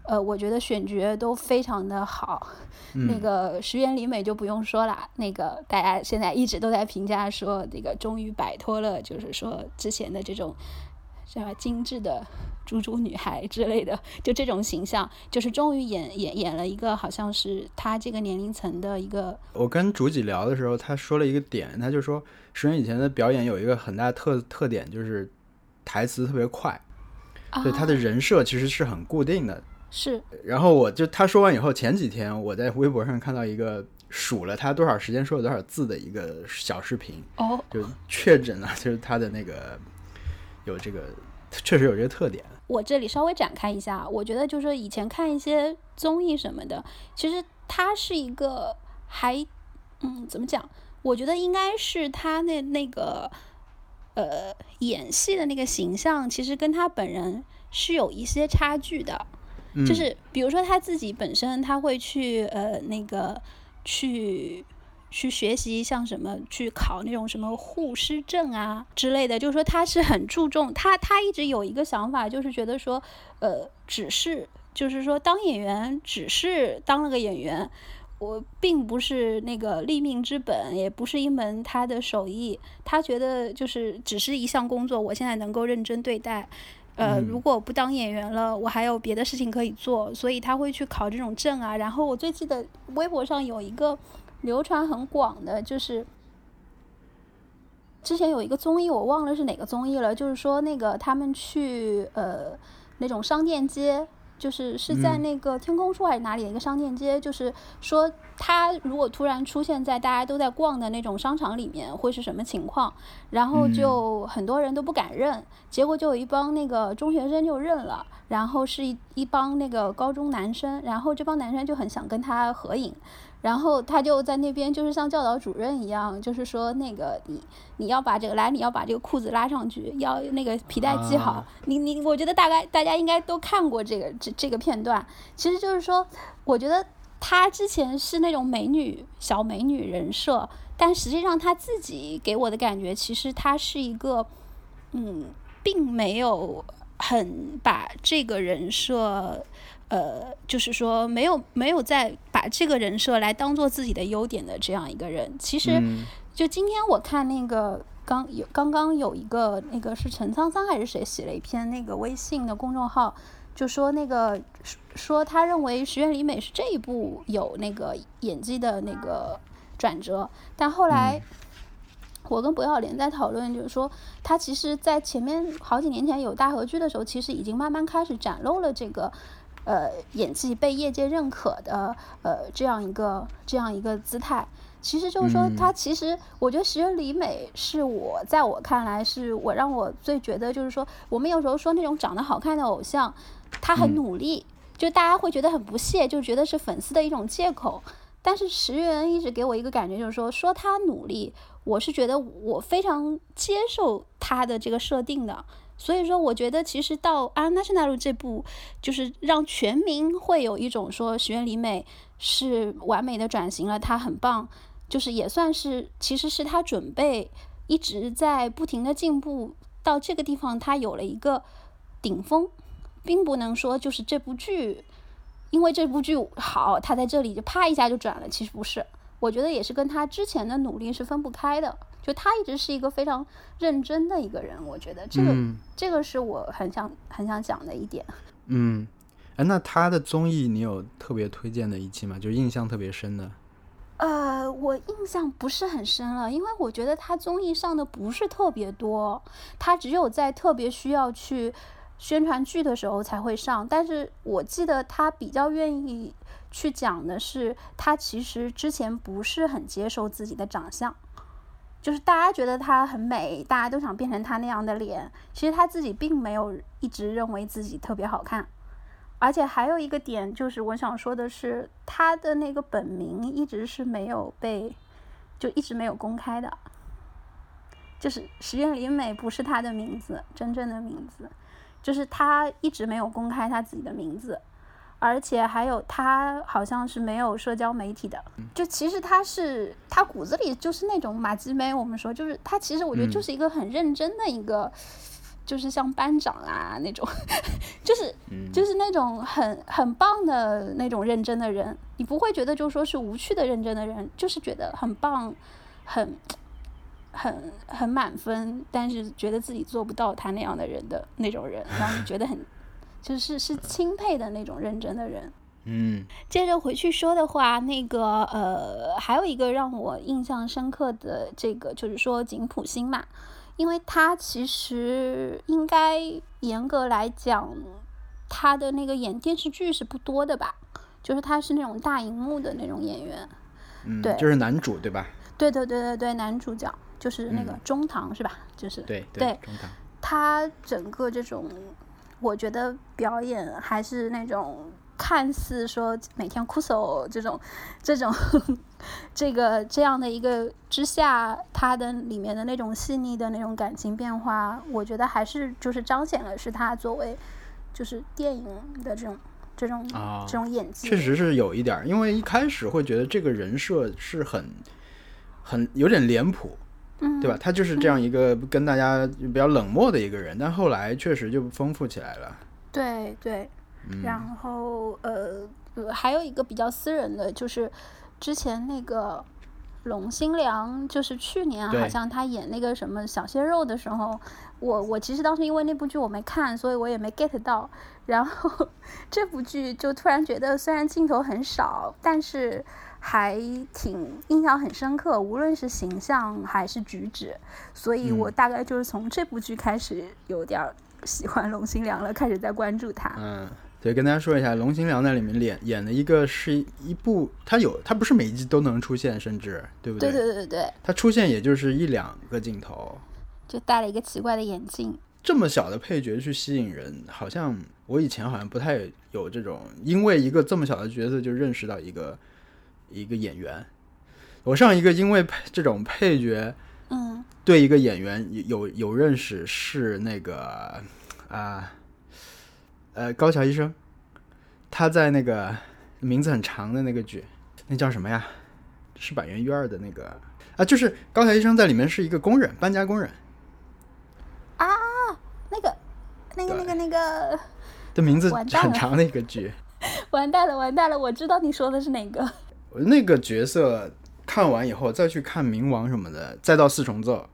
Speaker 3: 呃，我觉得选角都非常的好，那个石原里美就不用说了，那个大家现在一直都在评价说，那个终于摆脱了，就是说之前的这种什么精致的猪猪女孩之类的，就这种形象，就是终于演演演了一个好像是她这个年龄层的一个。
Speaker 1: 我跟竹几聊的时候，他说了一个点，他就说石原以前的表演有一个很大特特点，就是台词特别快，对他的人设其实是很固定的。
Speaker 3: 是，
Speaker 1: 然后我就他说完以后，前几天我在微博上看到一个数了他多少时间说了多少字的一个小视频，
Speaker 3: 哦，
Speaker 1: 就确诊了，就是他的那个有这个确实有这个特点。
Speaker 3: 我这里稍微展开一下，我觉得就是以前看一些综艺什么的，其实他是一个还嗯怎么讲？我觉得应该是他那那个呃演戏的那个形象，其实跟他本人是有一些差距的。就是比如说他自己本身，他会去呃那个去去学习，像什么去考那种什么护师证啊之类的。就是说他是很注重他，他一直有一个想法，就是觉得说呃只是就是说当演员只是当了个演员，我并不是那个立命之本，也不是一门他的手艺。他觉得就是只是一项工作，我现在能够认真对待。呃，如果不当演员了，我还有别的事情可以做，所以他会去考这种证啊。然后我最记得微博上有一个流传很广的，就是之前有一个综艺，我忘了是哪个综艺了，就是说那个他们去呃那种商店街。就是是在那个天空树还是哪里的一个商店街，就是说他如果突然出现在大家都在逛的那种商场里面，会是什么情况？然后就很多人都不敢认，结果就有一帮那个中学生就认了，然后是一一帮那个高中男生，然后这帮男生就很想跟他合影。然后他就在那边，就是像教导主任一样，就是说那个你你要把这个来，你要把这个裤子拉上去，要那个皮带系好。你你，我觉得大概大家应该都看过这个这这个片段。其实就是说，我觉得他之前是那种美女小美女人设，但实际上他自己给我的感觉，其实他是一个，嗯，并没有很把这个人设，呃，就是说没有没有在把这个人设来当做自己的优点的这样一个人。其实，就今天我看那个刚有刚刚有一个那个是陈沧桑还是谁写了一篇那个微信的公众号。就说那个说他认为石原里美是这一部有那个演技的那个转折，但后来我跟不要脸在讨论，就是说他其实在前面好几年前有大合剧的时候，其实已经慢慢开始展露了这个呃演技被业界认可的呃这样一个这样一个姿态。其实就是说，他其实我觉得石原里美是我在我看来是我让我最觉得就是说，我们有时候说那种长得好看的偶像。他很努力，就大家会觉得很不屑，就觉得是粉丝的一种借口。但是石原一直给我一个感觉，就是说说他努力，我是觉得我非常接受他的这个设定的。所以说，我觉得其实到《安娜 l 这部，就是让全民会有一种说石原里美是完美的转型了，她很棒，就是也算是其实是他准备一直在不停的进步，到这个地方他有了一个顶峰。并不能说就是这部剧，因为这部剧好，他在这里就啪一下就转了。其实不是，我觉得也是跟他之前的努力是分不开的。就他一直是一个非常认真的一个人，我觉得这个这个是我很想很想讲的一点。
Speaker 1: 嗯，哎，那他的综艺你有特别推荐的一期吗？就印象特别深的？
Speaker 3: 呃，我印象不是很深了，因为我觉得他综艺上的不是特别多，他只有在特别需要去。宣传剧的时候才会上，但是我记得他比较愿意去讲的是，他其实之前不是很接受自己的长相，就是大家觉得她很美，大家都想变成她那样的脸，其实她自己并没有一直认为自己特别好看，而且还有一个点就是我想说的是，她的那个本名一直是没有被，就一直没有公开的，就是石原里美不是她的名字，真正的名字。就是她一直没有公开她自己的名字，而且还有他好像是没有社交媒体的。就其实他是他骨子里就是那种马吉梅，我们说就是他其实我觉得就是一个很认真的一个，就是像班长啊那种，就是就是那种很很棒的那种认真的人，你不会觉得就说是无趣的认真的人，就是觉得很棒，很。很很满分，但是觉得自己做不到他那样的人的那种人，让你觉得很就是是钦佩的那种认真的人。
Speaker 1: 嗯，
Speaker 3: 接着回去说的话，那个呃，还有一个让我印象深刻的这个就是说井浦新嘛，因为他其实应该严格来讲，他的那个演电视剧是不多的吧，就是他是那种大荧幕的那种演员。
Speaker 1: 嗯，
Speaker 3: 对，
Speaker 1: 就是男主对吧？
Speaker 3: 对对对对对，男主角。就是那个中堂是吧？就是
Speaker 1: 对
Speaker 3: 对
Speaker 1: 中堂，
Speaker 3: 他整个这种，我觉得表演还是那种看似说每天哭手这种这种这个这样的一个之下，他的里面的那种细腻的那种感情变化，我觉得还是就是彰显了是他作为就是电影的这种这种这种演技，
Speaker 1: 确实是有一点，因为一开始会觉得这个人设是很很有点脸谱。对吧？他就是这样一个跟大家比较冷漠的一个人，但后来确实就丰富起来了。
Speaker 3: 对对，然后呃，还有一个比较私人的，就是之前那个龙心良，就是去年好像他演那个什么小鲜肉的时候，我我其实当时因为那部剧我没看，所以我也没 get 到。然后 这部剧就突然觉得，虽然镜头很少，但是。还挺印象很深刻，无论是形象还是举止，所以我大概就是从这部剧开始有点喜欢龙心良了，开始在关注他。
Speaker 1: 嗯，对，跟大家说一下，龙心良在里面演演的一个是一部，他有他不是每一集都能出现，甚至对不
Speaker 3: 对？对对对对
Speaker 1: 他出现也就是一两个镜头，
Speaker 3: 就戴了一个奇怪的眼镜。
Speaker 1: 这么小的配角去吸引人，好像我以前好像不太有这种，因为一个这么小的角色就认识到一个。一个演员，我上一个因为这种配角，
Speaker 3: 嗯，
Speaker 1: 对一个演员有有认识是那个啊，呃，高桥医生，他在那个名字很长的那个剧，那叫什么呀？是板垣瑞二的那个啊，就是高桥医生在里面是一个工人，搬家工人
Speaker 3: 啊，那个那个那个那个
Speaker 1: 的名字很长的一个剧。
Speaker 3: 完蛋了，完蛋了！我知道你说的是哪个。
Speaker 1: 那个角色看完以后，再去看冥王什么的，再到四重奏，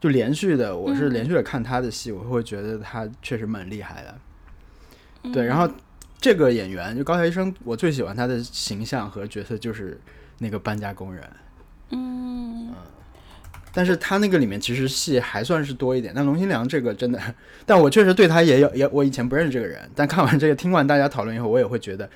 Speaker 1: 就连续的，我是连续的看他的戏，我会觉得他确实蛮厉害的。对，然后这个演员就高桥医生，我最喜欢他的形象和角色就是那个搬家工人。
Speaker 3: 嗯。
Speaker 1: 但是他那个里面其实戏还算是多一点。但龙心良这个真的，但我确实对他也有也，我以前不认识这个人，但看完这个，听完大家讨论以后，我也会觉得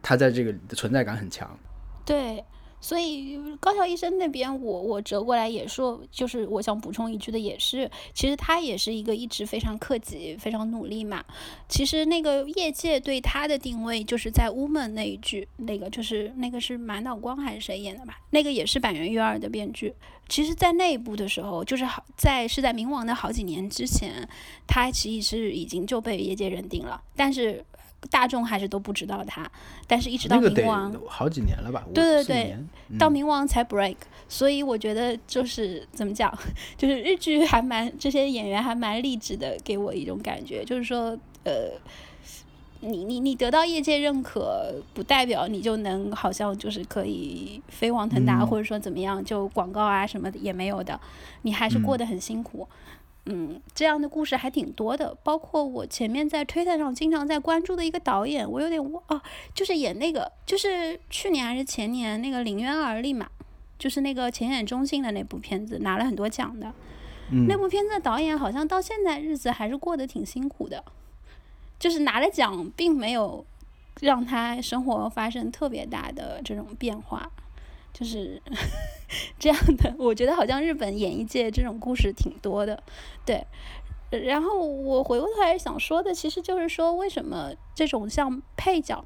Speaker 1: 他在这个的存在感很强。
Speaker 3: 对。所以高桥医生那边，我我折过来也说，就是我想补充一句的，也是，其实他也是一个一直非常克己、非常努力嘛。其实那个业界对他的定位，就是在《Woman》那一句，那个就是那个是满岛光还是谁演的吧？那个也是板垣瑞二的编剧。其实，在那一部的时候，就是好在是在冥王的好几年之前，他其实是已经就被业界认定了，但是。大众还是都不知道他，但是一直到冥王
Speaker 1: 好几年了吧？
Speaker 3: 对对对，到冥王才 break，所以我觉得就是怎么讲，就是日剧还蛮这些演员还蛮励志的，给我一种感觉，就是说呃，你你你得到业界认可，不代表你就能好像就是可以飞黄腾达，或者说怎么样，就广告啊什么的也没有的，你还是过得很辛苦。嗯，这样的故事还挺多的，包括我前面在推特上经常在关注的一个导演，我有点忘啊，就是演那个，就是去年还是前年那个《临渊而立》嘛，就是那个浅野忠信的那部片子，拿了很多奖的。那部片子的导演好像到现在日子还是过得挺辛苦的，就是拿了奖，并没有让他生活发生特别大的这种变化。就是 这样的，我觉得好像日本演艺界这种故事挺多的，对。然后我回过头来想说的，其实就是说，为什么这种像配角，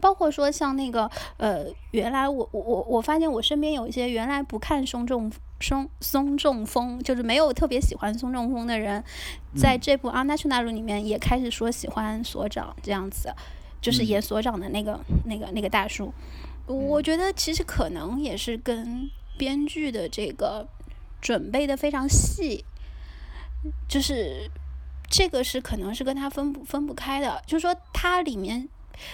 Speaker 3: 包括说像那个呃，原来我我我我发现我身边有一些原来不看松重松松重风，就是没有特别喜欢松重风的人，在这部《阿纳修纳鲁》里面也开始说喜欢所长这样子，就是演所长的那个那个那个大叔。我觉得其实可能也是跟编剧的这个准备的非常细，就是这个是可能是跟他分不分不开的。就是说，他里面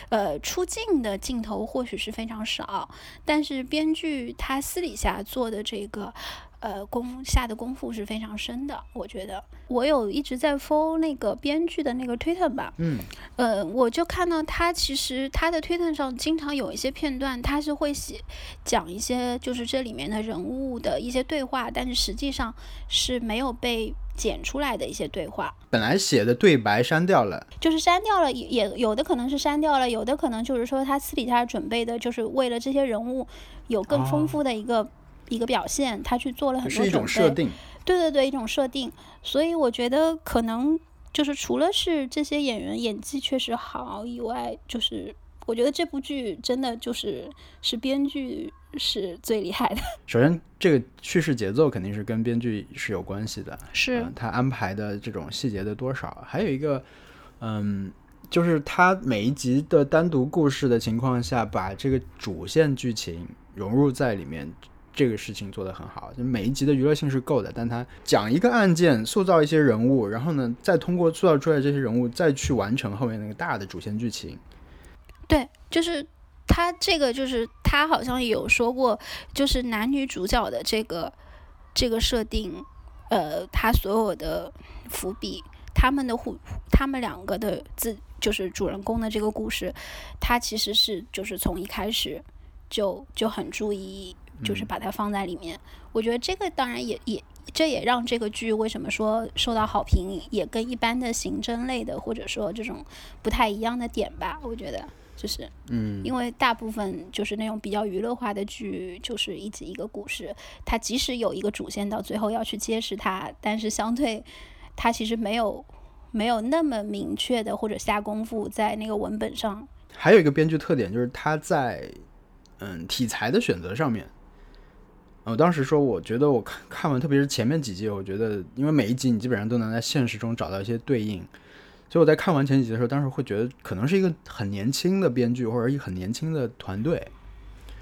Speaker 3: 呃出镜的镜头或许是非常少，但是编剧他私底下做的这个。呃，功下的功夫是非常深的，我觉得。我有一直在 follow 那个编剧的那个 Twitter 吧，
Speaker 1: 嗯，
Speaker 3: 呃，我就看到他其实他的 Twitter 上经常有一些片段，他是会写讲一些就是这里面的人物的一些对话，但是实际上是没有被剪出来的一些对话，
Speaker 1: 本来写的对白删掉了，
Speaker 3: 就是删掉了，也也有的可能是删掉了，有的可能就是说他私底下准备的，就是为了这些人物有更丰富的一个。一个表现，他去做了很多准备，对对对，一种设定。所以我觉得可能就是除了是这些演员演技确实好以外，就是我觉得这部剧真的就是是编剧是最厉害的。
Speaker 1: 首先，这个叙事节奏肯定是跟编剧是有关系的，
Speaker 3: 是
Speaker 1: 他安排的这种细节的多少。还有一个，嗯，就是他每一集的单独故事的情况下，把这个主线剧情融入在里面。这个事情做得很好，就每一集的娱乐性是够的，但他讲一个案件，塑造一些人物，然后呢，再通过塑造出来这些人物，再去完成后面那个大的主线剧情。
Speaker 3: 对，就是他这个，就是他好像有说过，就是男女主角的这个这个设定，呃，他所有的伏笔，他们的互，他们两个的自，就是主人公的这个故事，他其实是就是从一开始就就很注意。就是把它放在里面，我觉得这个当然也也这也让这个剧为什么说受到好评，也跟一般的刑侦类的或者说这种不太一样的点吧。我觉得就是，
Speaker 1: 嗯，
Speaker 3: 因为大部分就是那种比较娱乐化的剧，就是一集一个故事，它即使有一个主线，到最后要去揭示它，但是相对它其实没有没有那么明确的或者下功夫在那个文本上。
Speaker 1: 还有一个编剧特点就是他在嗯题材的选择上面。我当时说，我觉得我看看完，特别是前面几集，我觉得，因为每一集你基本上都能在现实中找到一些对应，所以我在看完前几集的时候，当时会觉得可能是一个很年轻的编剧或者一个很年轻的团队。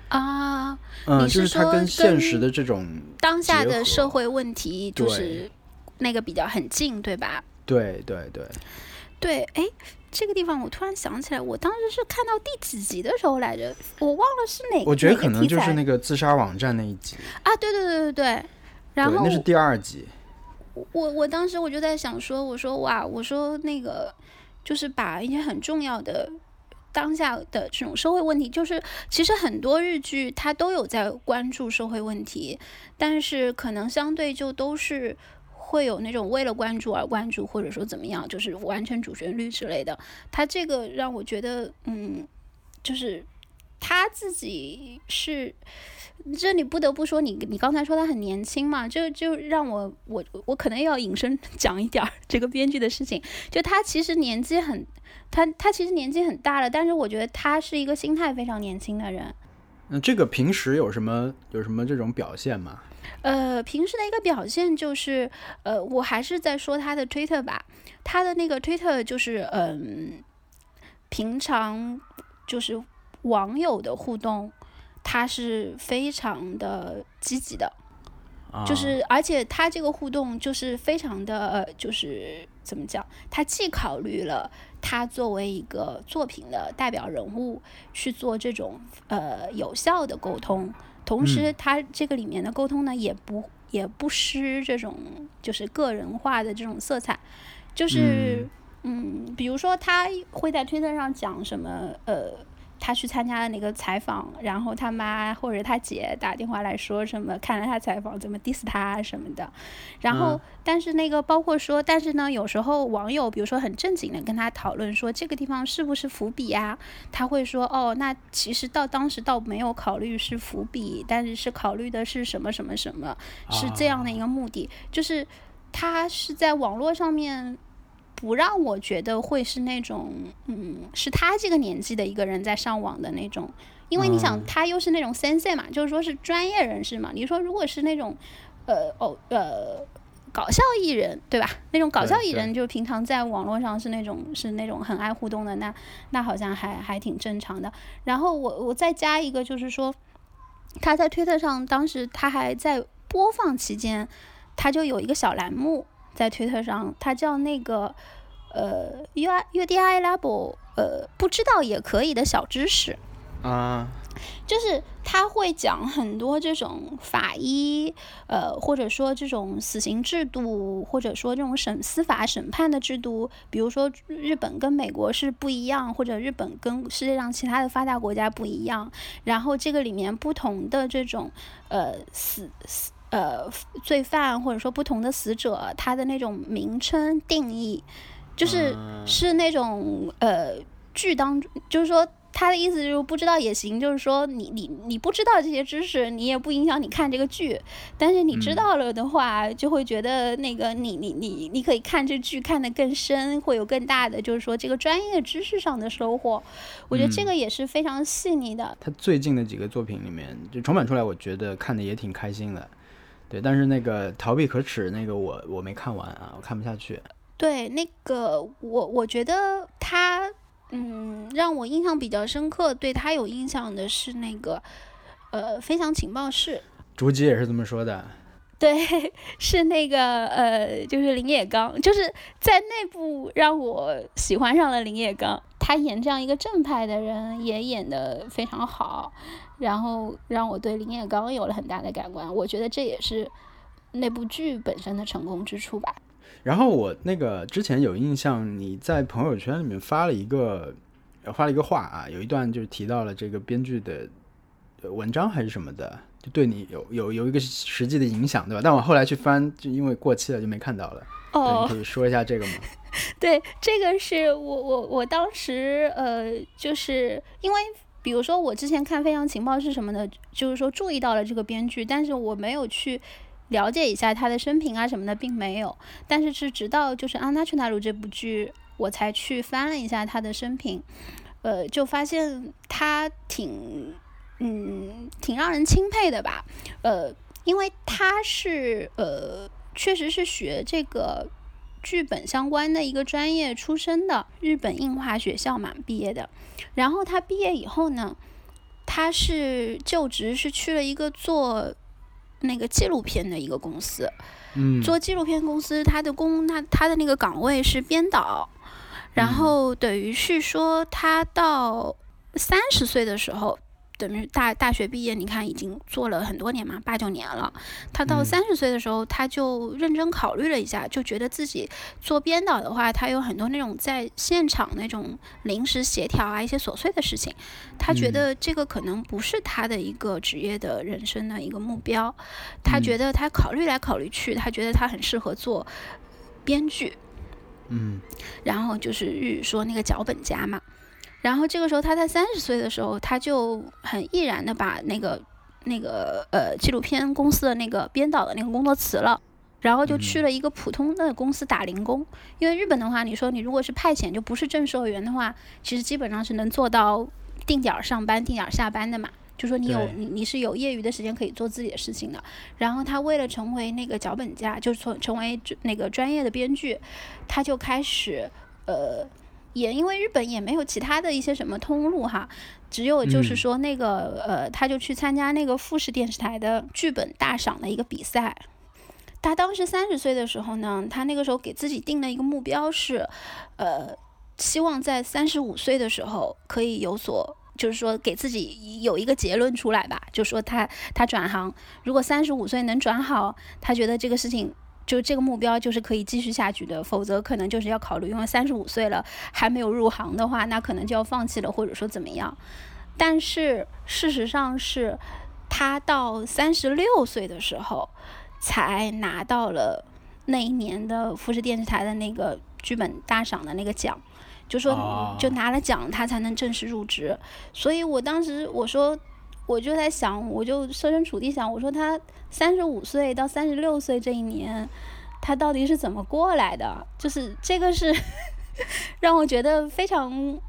Speaker 3: 啊，
Speaker 1: 嗯，就是是它跟现实的这种
Speaker 3: 当下的社会问题就是那个比较很近，对吧？
Speaker 1: 对对对，
Speaker 3: 对，哎，这个地方我突然想起来，我当时是看到第几集的时候来着，我忘了是哪。
Speaker 1: 我觉得可能就是那个自杀网站那一集，
Speaker 3: 啊，对对对对对。然
Speaker 1: 对，
Speaker 3: 后
Speaker 1: 那是第二集。
Speaker 3: 我我当时我就在想说，我说哇，我说那个就是把一些很重要的当下的这种社会问题，就是其实很多日剧它都有在关注社会问题，但是可能相对就都是会有那种为了关注而关注，或者说怎么样，就是完成主旋律之类的。他这个让我觉得，嗯，就是他自己是。这里不得不说你，你刚才说他很年轻嘛，就就让我我我可能要引申 讲一点儿这个编剧的事情。就他其实年纪很，他他其实年纪很大了，但是我觉得他是一个心态非常年轻的人。
Speaker 1: 那这个平时有什么有什么这种表现吗？
Speaker 3: 呃，平时的一个表现就是，呃，我还是在说他的推特吧，他的那个推特就是，嗯，平常就是网友的互动，他是非常的积极的。
Speaker 1: 啊、
Speaker 3: 就是，而且他这个互动就是非常的，呃，就是怎么讲？他既考虑了他作为一个作品的代表人物去做这种呃有效的沟通，同时他这个里面的沟通呢，也不也不失这种就是个人化的这种色彩，就是嗯比如说他会在推特上讲什么，呃。他去参加了那个采访，然后他妈或者他姐打电话来说什么看了他采访怎么 diss 他什么的，然后、
Speaker 1: 嗯。
Speaker 3: 但是那个包括说，但是呢，有时候网友比如说很正经的跟他讨论说这个地方是不是伏笔啊，他会说哦，那其实到当时倒没有考虑是伏笔，但是是考虑的是什么什么什么，是这样的一个目的，就是他是在网络上面。不让我觉得会是那种，嗯，是他这个年纪的一个人在上网的那种，因为你想，
Speaker 1: 嗯
Speaker 3: 他又是那种 sensei 嘛，就是说是专业人士嘛。你说如果是那种，呃，哦，呃，搞笑艺人，对吧？那种搞笑艺人，就平常在网络上是那种是那种很爱互动的，那那好像还还挺正常的。然后我我再加一个，就是说他在推特上，当时他还在播放期间，他就有一个小栏目在推特上，他叫那个呃 U I U D I Labo 呃不知道也可以的小知识。
Speaker 1: 啊，
Speaker 3: 就是他会讲很多这种法医，呃，或者说这种死刑制度，或者说这种审司法审判的制度，比如说日本跟美国是不一样，或者日本跟世界上其他的发达国家不一样。然后这个里面不同的这种呃死死呃罪犯，或者说不同的死者，他的那种名称定义，就是
Speaker 1: 嗯
Speaker 3: 是那种呃剧当中，就是说他的意思就是不知道也行，就是说你你你不知道这些知识，你也不影响你看这个剧，但是你知
Speaker 1: 嗯
Speaker 3: 道了的话，就会觉得那个你你你你可以看这剧看得更深，会有更大的就是说这个专业知识上的收获。我觉得这
Speaker 1: 嗯
Speaker 3: 个也是非常细腻的。
Speaker 1: 他最近的几个作品里面，就重版出来，我觉得看的也挺开心的。对，但是那个逃避可耻那个我我没看完啊，我看不下去。
Speaker 3: 对，那个我我觉得他，嗯，让我印象比较深刻，对他有印象的是那个，呃，飞翔情报室。
Speaker 1: 竹吉也是这么说的。
Speaker 3: 对，是那个呃，就是林野刚，就是在那部让我喜欢上了林野刚。他演这样一个正派的人，也演得非常好，然后让我对林野刚有了很大的改观。我觉得这也是那部剧本身的成功之处吧。
Speaker 1: 然后我那个之前有印象，你在朋友圈里面发了一个呃发了一个话啊，有一段就是提到了这个编剧的呃文章还是什么的，就对你有有有一个实际的影响，对吧？但我后来去翻，就因为过期了就没看到了。对，
Speaker 3: 哦
Speaker 1: 你可以说一下这个吗？
Speaker 3: 对，这个是我我我当时呃，就是因为比如说我之前看《非常情报》是什么的，就是说注意到了这个编剧，但是我没有去了解一下他的生平啊什么的，并没有。但是是直到就是《安娜去纳鲁》这部剧，我才去翻了一下他的生平，呃，就发现他挺嗯挺让人钦佩的吧，呃，因为他是呃确实是学这个剧本相关的一个专业出身的，日本映画学校嘛毕业的。然后他毕业以后呢，他是就职是去了一个做那个纪录片的一个公司。
Speaker 1: 嗯，
Speaker 3: 做纪录片公司，他的工他他的那个岗位是编导，然后等于是说他到三十岁的时候。等于大大学毕业，你看已经做了很多年嘛，八九年了。他到三十岁的时候，他就认真考虑了一下，就觉得自己做编导的话，他有很多那种在现场那种临时协调啊，一些琐碎的事情。他觉得这个可能不是他的一个职业的人生的一个目标。他觉得他考虑来考虑去，他觉得他很适合做编剧。
Speaker 1: 嗯，
Speaker 3: 然后就是日语说那个脚本家嘛。然后这个时候，他在三十岁的时候，他就很毅然的把那个那个呃纪录片公司的那个编导的那个工作辞了，然后就去了一个普通的公司打零工。因为日本的话，你说你如果是派遣，就不是正社员的话，其实基本上是能做到定点上班、定点下班的嘛。就说你有你你是有业余的时间可以做自己的事情的。然后他为了成为那个脚本家，就是从成为那个专业的编剧，他就开始呃。也因为日本也没有其他的一些什么通路哈，只有就是说那个呃，他就去参加那个富士电视台的剧本大赏的一个比赛。他当时三十岁的时候呢，他那个时候给自己定了一个目标是，呃，希望在三十五岁的时候可以有所，就是说给自己有一个结论出来吧，就说他他转行，如果三十五岁能转好，他觉得这个事情。就这个目标就是可以继续下去的，否则可能就是要考虑，因为三十五岁了还没有入行的话，那可能就要放弃了，或者说怎么样。但是事实上是，他到三十六岁的时候才拿到了那一年的富士电视台的那个剧本大赏的那个奖，就说就拿了奖，他才能正式入职。所以我当时我说。我就在想，我就设身处地想，我说他三十五岁到三十六岁这一年，他到底是怎么过来的？就是这个是 让我觉得非常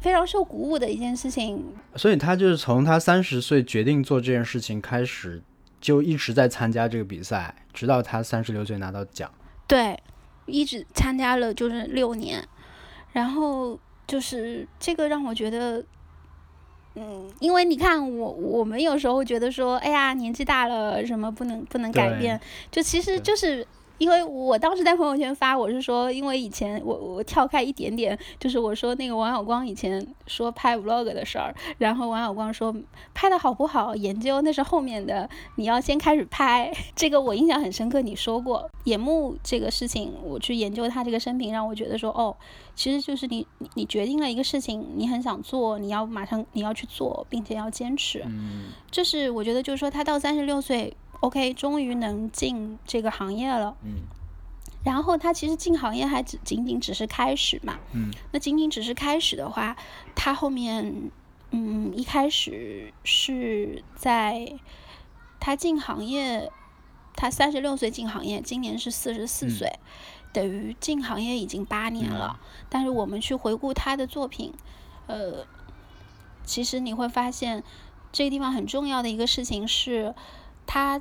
Speaker 3: 非常受鼓舞的一件事情。
Speaker 1: 所以他就是从他三十岁决定做这件事情开始，就一直在参加这个比赛，直到他三十六岁拿到奖。
Speaker 3: 对，一直参加了就是六年，然后就是这个让我觉得。嗯，因为你看我，我们有时候觉得说，哎呀，年纪大了，什么不能不能改变，就其实就是。因为我当时在朋友圈发，我是说，因为以前我我跳开一点点，就是我说那个王小光以前说拍 vlog 的事儿，然后王小光说拍的好不好，研究那是后面的，你要先开始拍。这个我印象很深刻，你说过眼目这个事情，我去研究他这个生平，让我觉得说，哦，其实就是你你你决定了一个事情，你很想做，你要马上你要去做，并且要坚持。
Speaker 1: 嗯，
Speaker 3: 这是我觉得就是说他到三十六岁。OK，终于能进这个行业了。
Speaker 1: 嗯，
Speaker 3: 然后他其实进行业还只仅仅只是开始嘛。
Speaker 1: 嗯，
Speaker 3: 那仅仅只是开始的话，他后面，嗯，一开始是在他进行业，他三十六岁进行业，今年是四十四岁，等于进行业已经八年了。但是我们去回顾他的作品，呃，其实你会发现这个地方很重要的一个事情是。他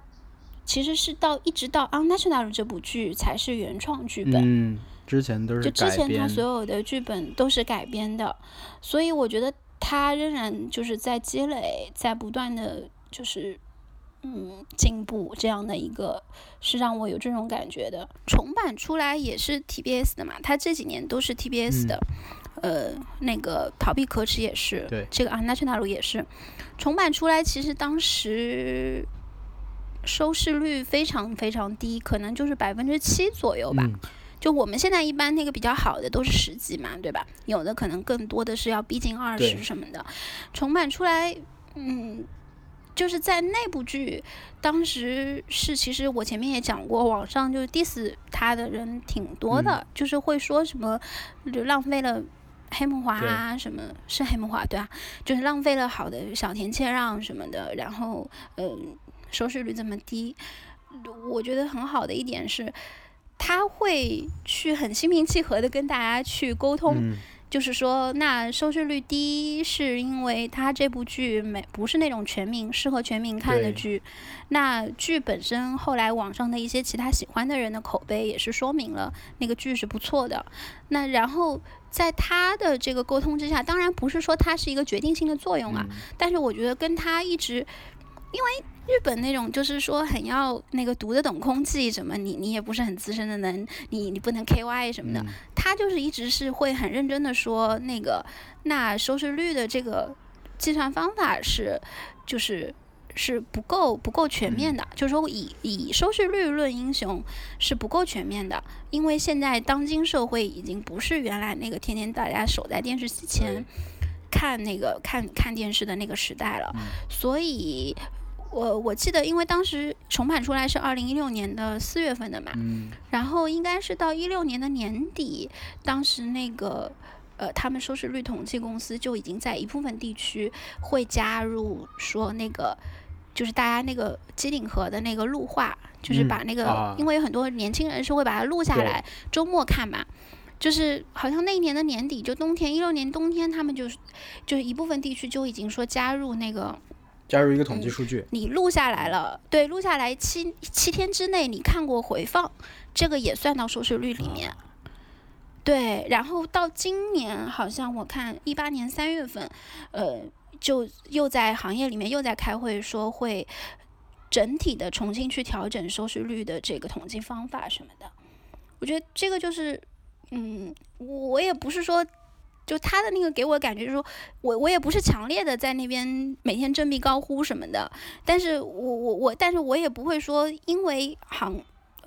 Speaker 3: 其实是到一直到《Unnational》这部剧才是原创剧本，
Speaker 1: 嗯，之前都是
Speaker 3: 就之前他所有的剧本都是改编的，所以我觉得他仍然就是在积累，在不断的就是嗯进步，这样的一个是让我有这种感觉的。重版出来也是 TBS 的嘛，他这几年都是 TBS 的，呃，那个逃避可耻也是，
Speaker 1: 对，
Speaker 3: 这个《Unnational》也是重版出来，其实当时。收视率非常非常低，可能就是百分之七左右吧。就我们现在一般那个比较好的都是十几嘛，对吧？有的可能更多的是要逼近二十什么的。重版出来，嗯，就是在那部剧当时是，其实我前面也讲过，网上就是 diss 他的人挺多的，就是会说什么就浪费了黑木华啊，什么是黑木华对啊，就是浪费了好的小田切让什么的，然后嗯。收视率这么低，我觉得很好的一点是，他会去很心平气和的跟大家去沟通，就是说，那收视率低是因为他这部剧没不是那种全民适合全民看的剧，那剧本身后来网上的一些其他喜欢的人的口碑也是说明了那个剧是不错的。那然后在他的这个沟通之下，当然不是说它是一个决定性的作用啊，
Speaker 1: 嗯
Speaker 3: 但是我觉得跟他一直，因为日本那种就是说很要那个读得懂空气什么，你你也不是很资深的人，你你不能 KY 什么的，
Speaker 1: 嗯。
Speaker 3: 他就是一直是会很认真的说那个那收视率的这个计算方法是就是。是不够不够全面的，就是说以以收视率论英雄是不够全面的，因为现在当今社会已经不是原来那个天天大家守在电视机前看那个看看电视的那个时代了，所以我我记得，因为当时重版出来是二零一六年的四月份的嘛，
Speaker 1: 嗯
Speaker 3: 然后应该是到一六年的年底，当时那个呃，他们收视率统计公司就已经在一部分地区会加入说那个。就是大家那个机顶盒的那个录画，就是
Speaker 1: 嗯
Speaker 3: 把那个，
Speaker 1: 啊
Speaker 3: 因为有很多年轻人是会把它录下来，周末看嘛。就是好像那一年的年底，就冬天一六年冬天，他们就是就是一部分地区就已经说加入那个
Speaker 1: 加入一个统计数据，
Speaker 3: 你录下来了，对，录下来七七天之内你看过回放，这个也算到收视率里面。对，然后到今年好像我看一八年三月份，呃，就又在行业里面又在开会说会整体的重新去调整收视率的这个统计方法什么的。我觉得这个就是，嗯，我我也不是说。就他的那个给我感觉就是说，我我也不是强烈的在那边每天振臂高呼什么的，但是我我我，但是我也不会说因为行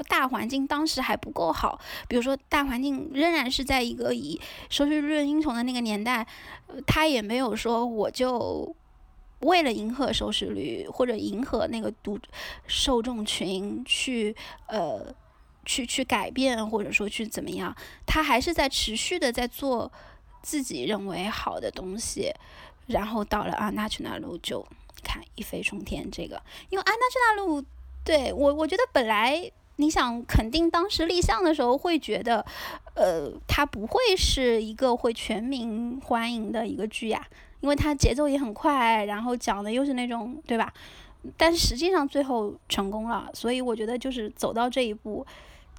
Speaker 3: 大环境当时还不够好，比如说大环境仍然是在一个以收视率论英雄的那个年代，他也没有说我就为了迎合收视率或者迎合那个读受众群去呃去去改变或者说去怎么样，他还是在持续的在做自己认为好的东西，然后到了啊那去那路就看一飞冲天这个，因为安娜去那路对我我觉得本来。你想，肯定当时立项的时候会觉得，呃，它不会是一个会全民欢迎的一个剧呀，因为它节奏也很快，然后讲的又是那种，对吧？但是实际上最后成功了，所以我觉得就是走到这一步，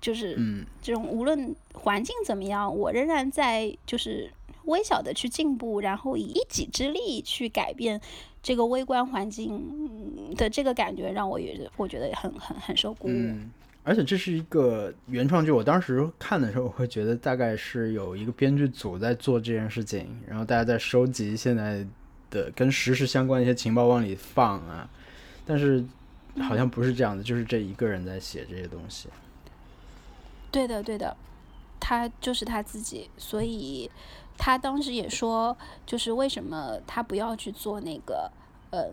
Speaker 3: 就是
Speaker 1: 嗯
Speaker 3: 这种无论环境怎么样，我仍然在就是微小的去进步，然后以一己之力去改变这个微观环境嗯的这个感觉，让我也我觉得很很很受鼓舞。
Speaker 1: 嗯，而且这是一个原创剧，我当时看的时候，我会觉得大概是有一个编剧组在做这件事情，然后大家在收集现在的跟实时相关的一些情报往里放啊，但是好像不是这样的，就是这一个人在写这些东西。
Speaker 3: 对的，对的，他就是他自己，所以他当时也说，就是为什么他不要去做那个呃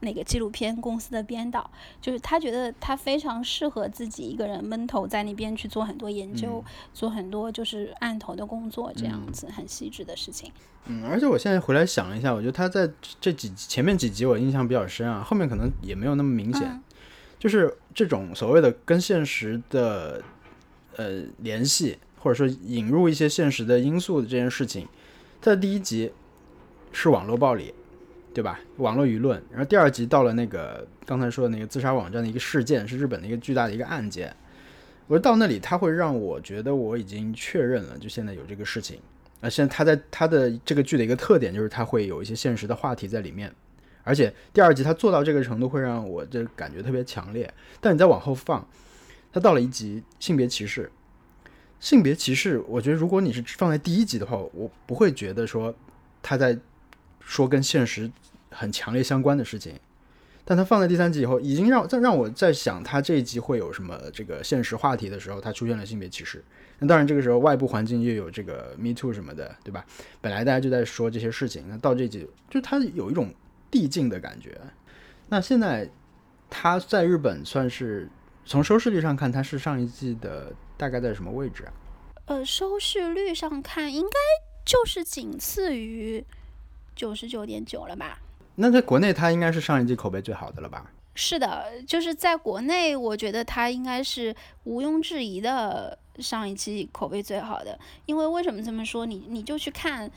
Speaker 3: 那个纪录片公司的编导，就是他觉得他非常适合自己一个人闷头在那边去做很多研究，做很多就是案头的工作，这样子很细致的事情。
Speaker 1: 嗯，而且我现在回来想了一下，我觉得他在这几前面几集我印象比较深啊，后面可能也没有那么明显。
Speaker 3: 嗯
Speaker 1: 就是这种所谓的跟现实的呃联系，或者说引入一些现实的因素的这件事情，在第一集是网络暴力，对吧？网络舆论，然后第二集到了那个刚才说的那个自杀网站的一个事件，是日本的一个巨大的一个案件。我到那里，他会让我觉得我已经确认了，就现在有这个事情。啊，现在他在他的这个剧的一个特点就是他会有一些现实的话题在里面，而且第二集他做到这个程度，会让我这感觉特别强烈。但你再往后放，他到了一集性别歧视，性别歧视，我觉得如果你是放在第一集的话，我不会觉得说他在说跟现实很强烈相关的事情。但他放在第三集以后，已经让再让我在想他这一集会有什么这个现实话题的时候，他出现了性别歧视。那当然，这个时候外部环境又有这个 Me Too 什么的，对吧？本来大家就在说这些事情，那到这集就他有一种递进的感觉。那现在他在日本算是从收视率上看，它是上一季的大概在什么位置啊？
Speaker 3: 呃，收视率上看，应该就是仅次于九十九点九了吧？
Speaker 1: 那在国内，它应该是上一季口碑最好的了吧？
Speaker 3: 是的，就是在国内，我觉得它应该是毋庸置疑的上一期口碑最好的，因为为什么这么说？你你就去看，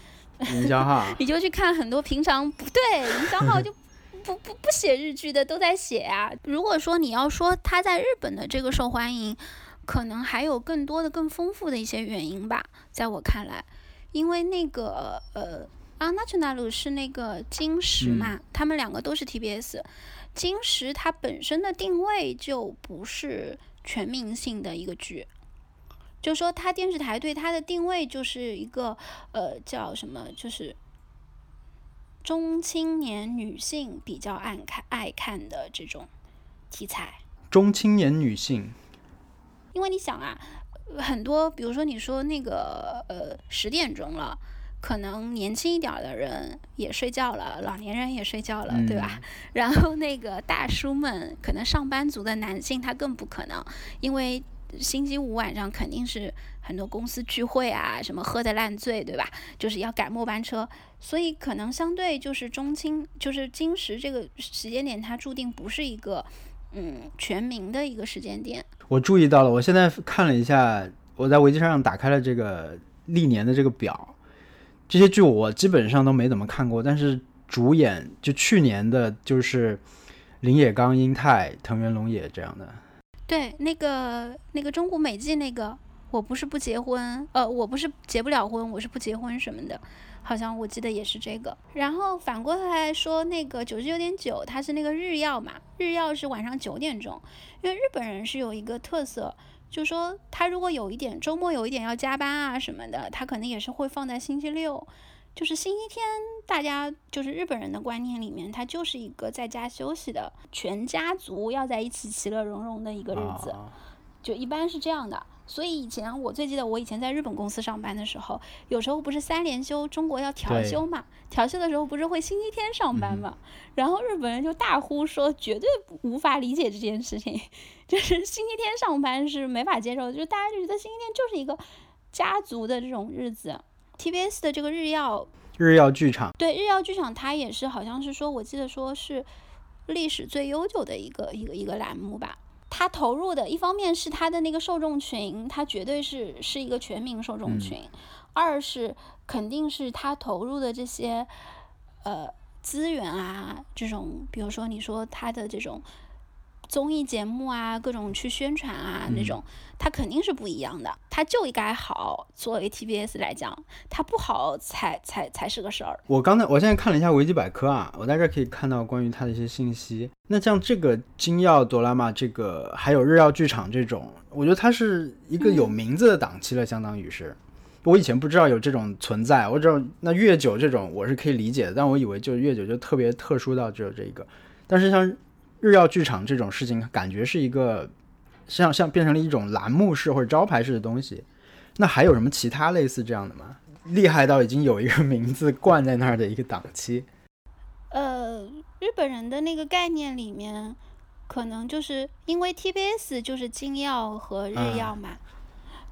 Speaker 1: 营销号，
Speaker 3: 你就去看很多平常不对营销号就 不不不写日剧的都在写啊。如果说你要说他在日本的这个受欢迎，可能还有更多的、更丰富的一些原因吧，在我看来，因为那个呃，阿纳奇纳鲁是那个金石嘛，他们两个都是 TBS，金石它本身的定位就不是全民性的一个剧，就说它电视台对它的定位就是一个呃叫什么，就是中青年女性比较爱看爱看的这种题材。
Speaker 1: 中青年女性。
Speaker 3: 因为你想啊，很多，比如说你说那个呃十点钟了，可能年轻一点的人也睡觉了，老年人也睡觉了，对吧？然后那个大叔们，可能上班族的男性他更不可能，因为星期五晚上肯定是很多公司聚会啊，什么喝的烂醉，对吧？就是要赶末班车，所以可能相对就是中青，就是金石这个时间点，它注定不是一个嗯全民的一个时间点。
Speaker 1: 我注意到了，我现在看了一下，我在维基上打开了这个历年的这个表，这些剧我基本上都没怎么看过，但是主演就去年的就是林野刚、英泰、藤原龙也这样的。
Speaker 3: 对，那个那个中古美纪那个，我不是不结婚，呃，我不是结不了婚，我是不结婚什么的，好像我记得也是这个。然后反过来说，那个九十九点九，它是那个日曜嘛，日曜是晚上九点钟。因为日本人是有一个特色，就说他如果有一点周末有一点要加班啊什么的，他可能也是会放在星期六，就是星期天，大家就是日本人的观念里面，它就是一个在家休息的，全家族要在一起其乐融融的一个日子，就一般是这样的。所以以前我最记得，我以前在日本公司上班的时候，有时候不是三连休，中国要调休嘛？调休的时候不是会星期天上班嘛？然后日本人就大呼说，绝对无法理解这件事情，就是星期天上班是没法接受，就是大家就觉得星期天就是一个家族的这种日子。TBS 的这个日曜
Speaker 1: 日曜剧场，
Speaker 3: 对日曜剧场，它也是好像是说，我记得说是历史最悠久的一个一个一个栏目吧。它投入的一方面是它的那个受众群，它绝对是是一个全民受众群；二是肯定是它投入的这些呃资源啊，这种比如说你说它的这种。综艺节目啊，各种去宣传啊，那种它肯定是不一样的。它就应该好，作为 TBS 来讲，它不好才才才是个事儿。
Speaker 1: 我刚才我现在看了一下维基百科啊，我在这可以看到关于它的一些信息。那像这个金曜哆啦 A 这个还有日曜剧场这种，我觉得它是一个有名字的档期了，相当于是。我以前不知道有这种存在，我知道那月九这种我是可以理解的，但我以为就是月九就特别特殊到只有这一个，但是像。日曜剧场这种事情，感觉是一个像像变成了一种栏目式或者招牌式的东西。那还有什么其他类似这样的吗？厉害到已经有一个名字冠在那儿的一个档期？
Speaker 3: 呃，日本人的那个概念里面，可能就是因为 TBS 就是金曜和日曜嘛，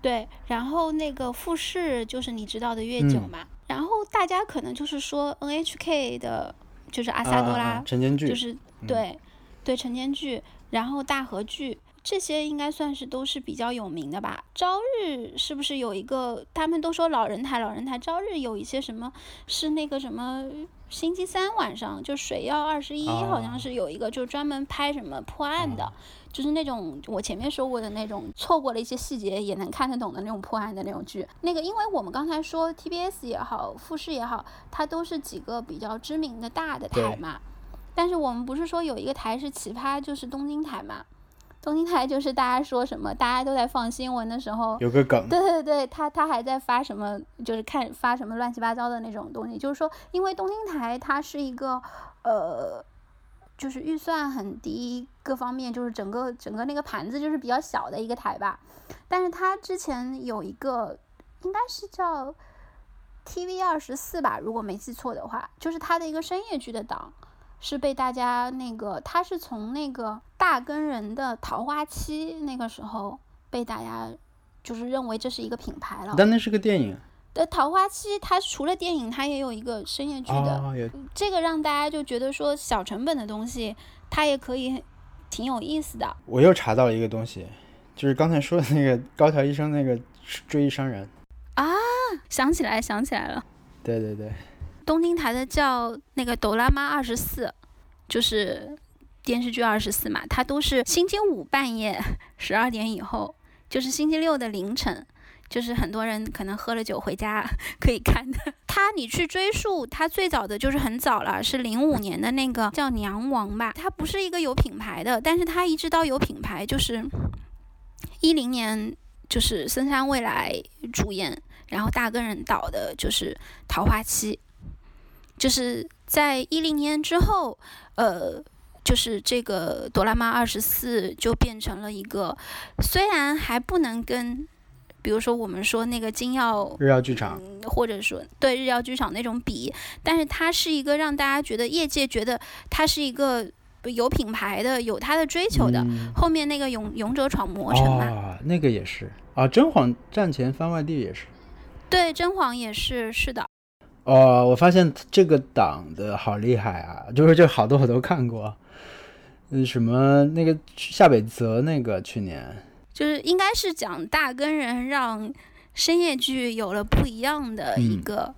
Speaker 3: 对，然后那个富士就是你知道的月九嘛，然后大家可能就是说 NHK 的，就是阿萨多拉，
Speaker 1: 晨间剧，
Speaker 3: 就是对。对晨间剧，然后大河剧这些应该算是都是比较有名的吧。朝日是不是有一个？他们都说老人台，老人台朝日有一些什么？是那个什么星期三晚上就水曜二十一，好像是有一个，就专门拍什么破案的，就是那种我前面说过的那种，错过了一些细节也能看得懂的那种破案的那种剧。那个，因为我们刚才说 TBS 也好，富士也好，它都是几个比较知名的大的台嘛。但是我们不是说有一个台是奇葩，就是东京台嘛？东京台就是大家说什么，大家都在放新闻的时候，
Speaker 1: 有个梗。
Speaker 3: 对对对，他他还在发什么，就是看发什么乱七八糟的那种东西。就是说，因为东京台它是一个呃，就是预算很低，各方面就是整个整个那个盘子就是比较小的一个台吧。但是它之前有一个，应该是叫 TV 二十四吧，如果没记错的话，就是它的一个深夜剧的档。是被大家那个，他是从那个大根人的《桃花期》那个时候被大家就是认为这是一个品牌了。
Speaker 1: 但那是个电影。
Speaker 3: 的《桃花期》，它除了电影，它也有一个深夜剧的。这个让大家就觉得说小成本的东西，它也可以挺有意思的。
Speaker 1: 我又查到了一个东西，就是刚才说的那个高桥医生那个追忆伤人。
Speaker 3: 啊想起来，想起来了，
Speaker 1: 对对对，
Speaker 3: 东京台的叫那个《哆啦 A 二十四》，就是电视剧二十四嘛，它都是星期五半夜 十二点以后，就是星期六的凌晨，就是很多人可能喝了酒回家 可以看的。它你去追溯，它最早的就是很早了，是零五年的那个叫娘王吧，它不是一个有品牌的，但是它一直到有品牌，就是一零年就是森山未来主演。然后大根人导的就是《桃花期》，就是在一零年之后，呃，就是这个《哆啦 A 二十四》就变成了一个，虽然还不能跟，比如说我们说那个金耀
Speaker 1: 日耀剧场，
Speaker 3: 或者说对日耀剧场那种比，但是它是一个让大家觉得业界觉得它是一个有品牌的、有它的追求的。后面那个勇勇者闯魔城嘛，
Speaker 1: 那个也是啊，甄嬛战前番外地也是。
Speaker 3: 对，甄嬛也是是的。
Speaker 1: 哦，我发现这个党的好厉害啊！就是这好多我都看过。嗯，什么那个夏北泽那个去年，
Speaker 3: 就是应该是讲大根人让深夜剧有了不一样的一个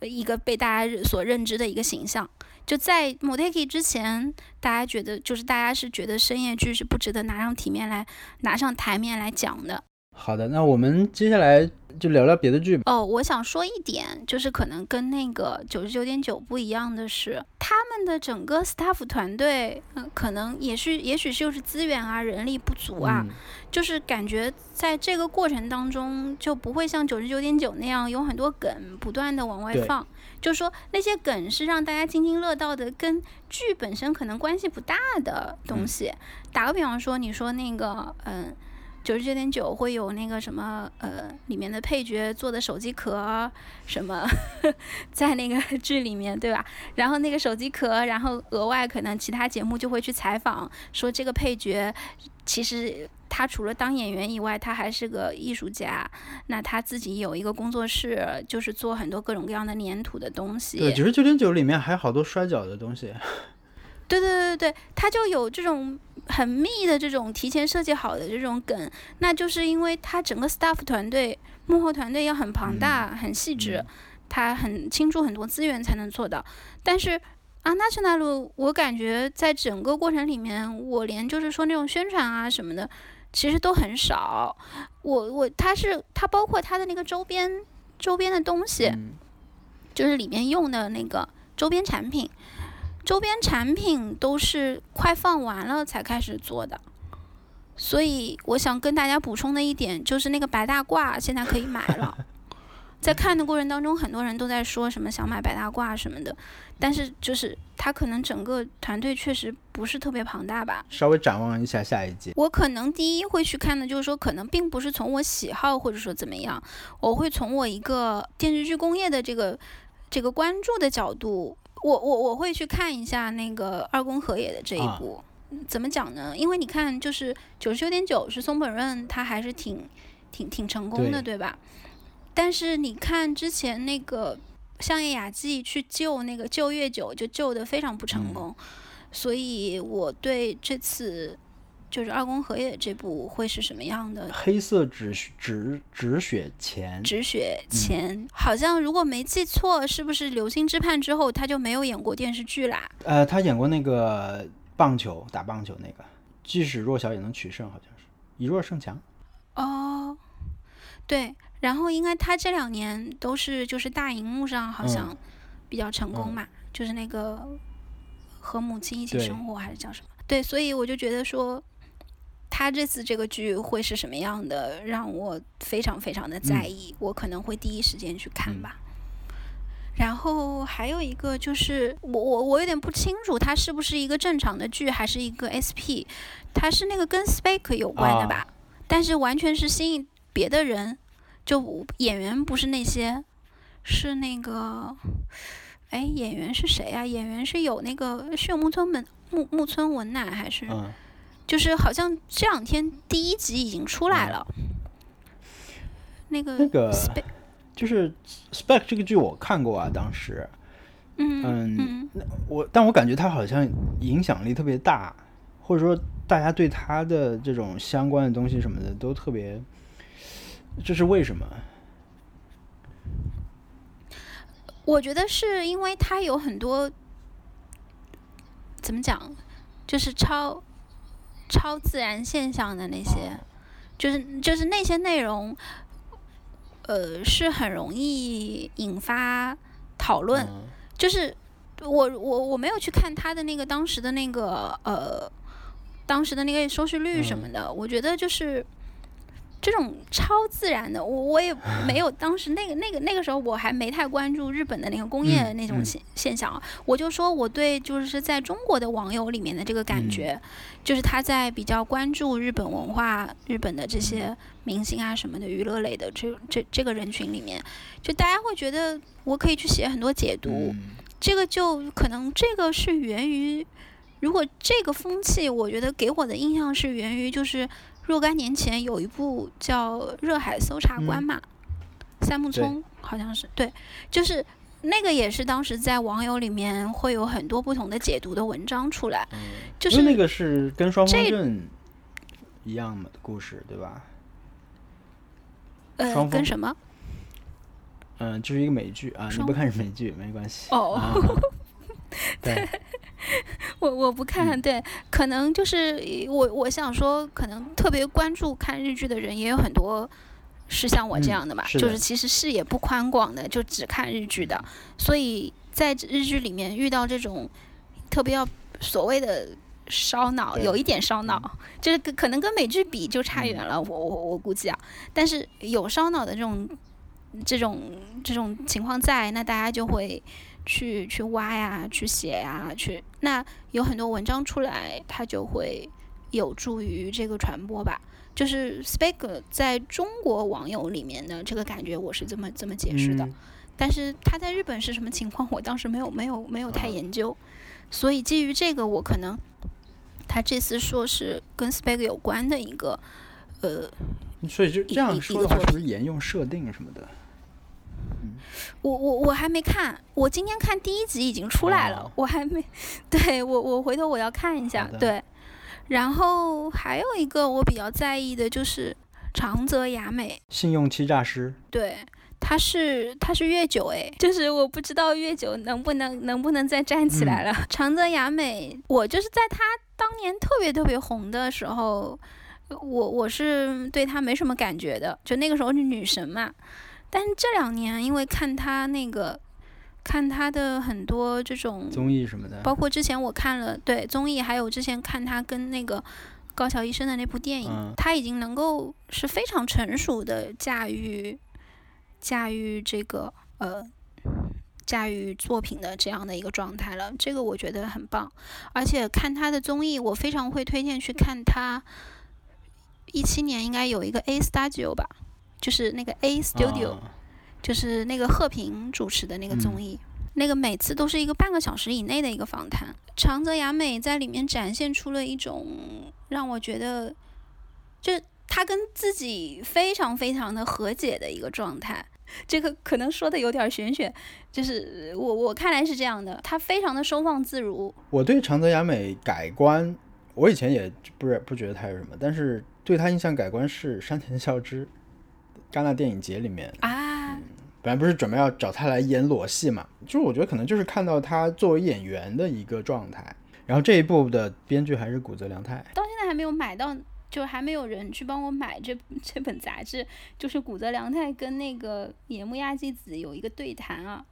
Speaker 3: 一个被大家所认知的一个形象。就在 Moteki 之前，大家觉得就是大家是觉得深夜剧是不值得拿上体面来拿上台面来讲的。
Speaker 1: 好的，那我们接下来。就聊聊别的剧吧。
Speaker 3: 哦，我想说一点，就是可能跟那个九十九点九不一样的是，他们的整个 staff 团队，嗯，可能也是，也许就是资源啊，人力不足啊，就是感觉在这个过程当中就不会像九十九点九那样有很多梗不断的往外放，就是说那些梗是让大家津津乐道的，跟剧本身可能关系不大的东西。打个比方说，你说那个，嗯。九十九点九会有那个什么呃，里面的配角做的手机壳什么，在那个剧里面对吧？然后那个手机壳，然后额外可能其他节目就会去采访，说这个配角其实他除了当演员以外，他还是个艺术家。那他自己有一个工作室，就是做很多各种各样的粘土的东西。
Speaker 1: 对，九十九点九里面还有好多摔跤的东西。
Speaker 3: 对对对对，他就有这种很密的这种提前设计好的这种梗，那就是因为他整个 staff 团队幕后团队要很庞大、很细致，他很倾注很多资源才能做到。但是啊，那去那路，我感觉在整个过程里面，我连就是说那种宣传啊什么的，其实都很少。我我他是他包括他的那个周边周边的东西，就是里面用的那个周边产品。周边产品都是快放完了才开始做的，所以我想跟大家补充的一点就是那个白大褂现在可以买了。在看的过程当中，很多人都在说什么想买白大褂什么的，但是就是他可能整个团队确实不是特别庞大吧。
Speaker 1: 稍微展望一下下一季，
Speaker 3: 我可能第一会去看的就是说，可能并不是从我喜好或者说怎么样，我会从我一个电视剧工业的这个这个关注的角度。我我我会去看一下那个二宫和也的这一部，怎么讲呢？因为你看，就是九十九点九是松本润，他还是挺挺挺成功的，对吧？但是你看之前那个相叶雅纪去救那个救月九，就救的非常不成功，所以我对这次。就是二宫和也这部会是什么样的？
Speaker 1: 黑色止止止血钳，
Speaker 3: 止血钳，好像如果没记错，是不是《流星之畔》之后他就没有演过电视剧啦？
Speaker 1: 呃，他演过那个棒球打棒球那个，即使弱小也能取胜，好像是以弱胜强。
Speaker 3: 哦，对，然后应该他这两年都是就是大荧幕上好像比较成功嘛，就是那个和母亲一起生活还是叫什么？对，所以我就觉得说。他这次这个剧会是什么样的，让我非常非常的在意，我可能会第一时间去看吧。然后还有一个就是，我我我有点不清楚，它是不是一个正常的剧，还是一个 SP？它是那个跟 Spake 有关的吧？但是完全是吸引别的人，就演员不是那些，是那个，哎，演员是谁啊？演员是有那个是有木村文木木村文乃还是？就是好像这两天第一集已经出来了，那个
Speaker 1: 那个就是 spec 这个剧我看过啊，当时，
Speaker 3: 嗯嗯，
Speaker 1: 我但我感觉它好像影响力特别大，或者说大家对他的这种相关的东西什么的都特别，这是为什么？
Speaker 3: 我觉得是因为他有很多怎么讲，就是超超自然现象的那些，就是就是那些内容，呃，是很容易引发讨论。
Speaker 1: 嗯
Speaker 3: 就是我我我没有去看他的那个当时的那个呃，当时的那个收视率什么的，我觉得就是这种超自然的，我我也没有当时那个那个那个时候我还没太关注日本的那个工业
Speaker 1: 嗯嗯
Speaker 3: 那种现、现象啊，我就说我对就是在中国的网友里面的这个感
Speaker 1: 嗯
Speaker 3: 觉，就是他在比较关注日本文化、日本的这些明星啊什么的娱乐类的这这这个人群里面，就大家会觉得我可以去写很多解读。
Speaker 1: 嗯
Speaker 3: 这个就可能这个是源于，如果这个风气，我觉得给我的印象是源于就是若干年前有一部叫《热海搜查官》
Speaker 1: 嗯
Speaker 3: 嘛，三木聪好像是对，就是那个也是当时在网友里面会有很多不同的解读的文章出来，就是
Speaker 1: 那个是跟双峰
Speaker 3: 这
Speaker 1: 镇一样的故事，对吧？
Speaker 3: 呃跟什么
Speaker 1: 嗯，就是一个美剧啊，你不看是美剧没关系。
Speaker 3: 哦
Speaker 1: 啊 对，
Speaker 3: 我我不看，
Speaker 1: 嗯。
Speaker 3: 对，可能就是我我想说，可能特别关注看日剧的人也有很多是像我这
Speaker 1: 嗯
Speaker 3: 样的吧，
Speaker 1: 是的
Speaker 3: 就是。其实视野不宽广的，就只看日剧的，所以在日剧里面遇到这种特别要所谓的烧脑，有一点烧脑，就是可可能跟美剧比就差远了，我我我估计啊，但是有烧脑的这种这种这种情况在，那大家就会去去挖呀，去写呀，去那有很多文章出来，它就会有助于这个传播吧。就是 Spake 在中国网友里面的这个感觉，我是这么这么解释的。
Speaker 1: 嗯
Speaker 3: 但是他在日本是什么情况，我当时没有没有没有太
Speaker 1: 啊
Speaker 3: 研究，所以基于这个，我可能他这次说是跟 Spake 有关的一个呃
Speaker 1: 所以就这样说的话，是不是沿用设定什么的？
Speaker 3: 我我我还没看，我今天看第一集已经出来了，
Speaker 1: 哦
Speaker 3: 我还没，对我我回头我要看一下对。然后还有一个我比较在意的就是长泽雅美，
Speaker 1: 信用欺诈师，
Speaker 3: 对，他是他是月九哎，就是我不知道月九能不能能不能再站起来了。长泽雅美，我就是在她当年特别特别红的时候，我我是对她没什么感觉的，就那个时候是女神嘛。但是这两年因为看他那个，看他的很多这种
Speaker 1: 综艺什么的，
Speaker 3: 包括之前我看了对综艺，还有之前看他跟那个高桥医生的那部电影，
Speaker 1: 嗯
Speaker 3: 他已经能够是非常成熟的驾驭驾驭这个呃驾驭作品的这样的一个状态了，这个我觉得很棒。而且看他的综艺，我非常会推荐去看他一七年应该有一个 A Studio 吧，就是那个 A Studio，、
Speaker 1: 啊
Speaker 3: 就是那个贺平主持的那个综艺，那个每次都是一个半个小时以内的一个访谈。长泽雅美在里面展现出了一种让我觉得，就是她跟自己非常非常的和解的一个状态。这个可能说的有点玄学，就是我我看来是这样的，她非常的收放自如。
Speaker 1: 我对长泽雅美改观，我以前也不是不觉得她有什么，但是对她印象改观是山田孝之，戛纳电影节里面，
Speaker 3: 啊，
Speaker 1: 本来不是准备要找他来演裸戏嘛，就是我觉得可能就是看到他作为演员的一个状态。然后这一部的编剧还是古泽良太，
Speaker 3: 到现在还没有买到，就还没有人去帮我买这 这本杂志。就是古泽良太跟那个野木亚纪子有一个对谈啊，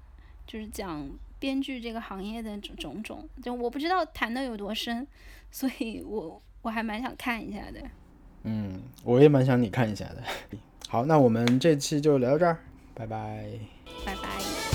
Speaker 3: 就是讲编剧这个行业的种种种。就我不知道谈的有多深，所以我我还蛮想看一下的。
Speaker 1: 嗯，我也蛮想你看一下的。好那我们这期就聊到这儿拜拜。拜拜。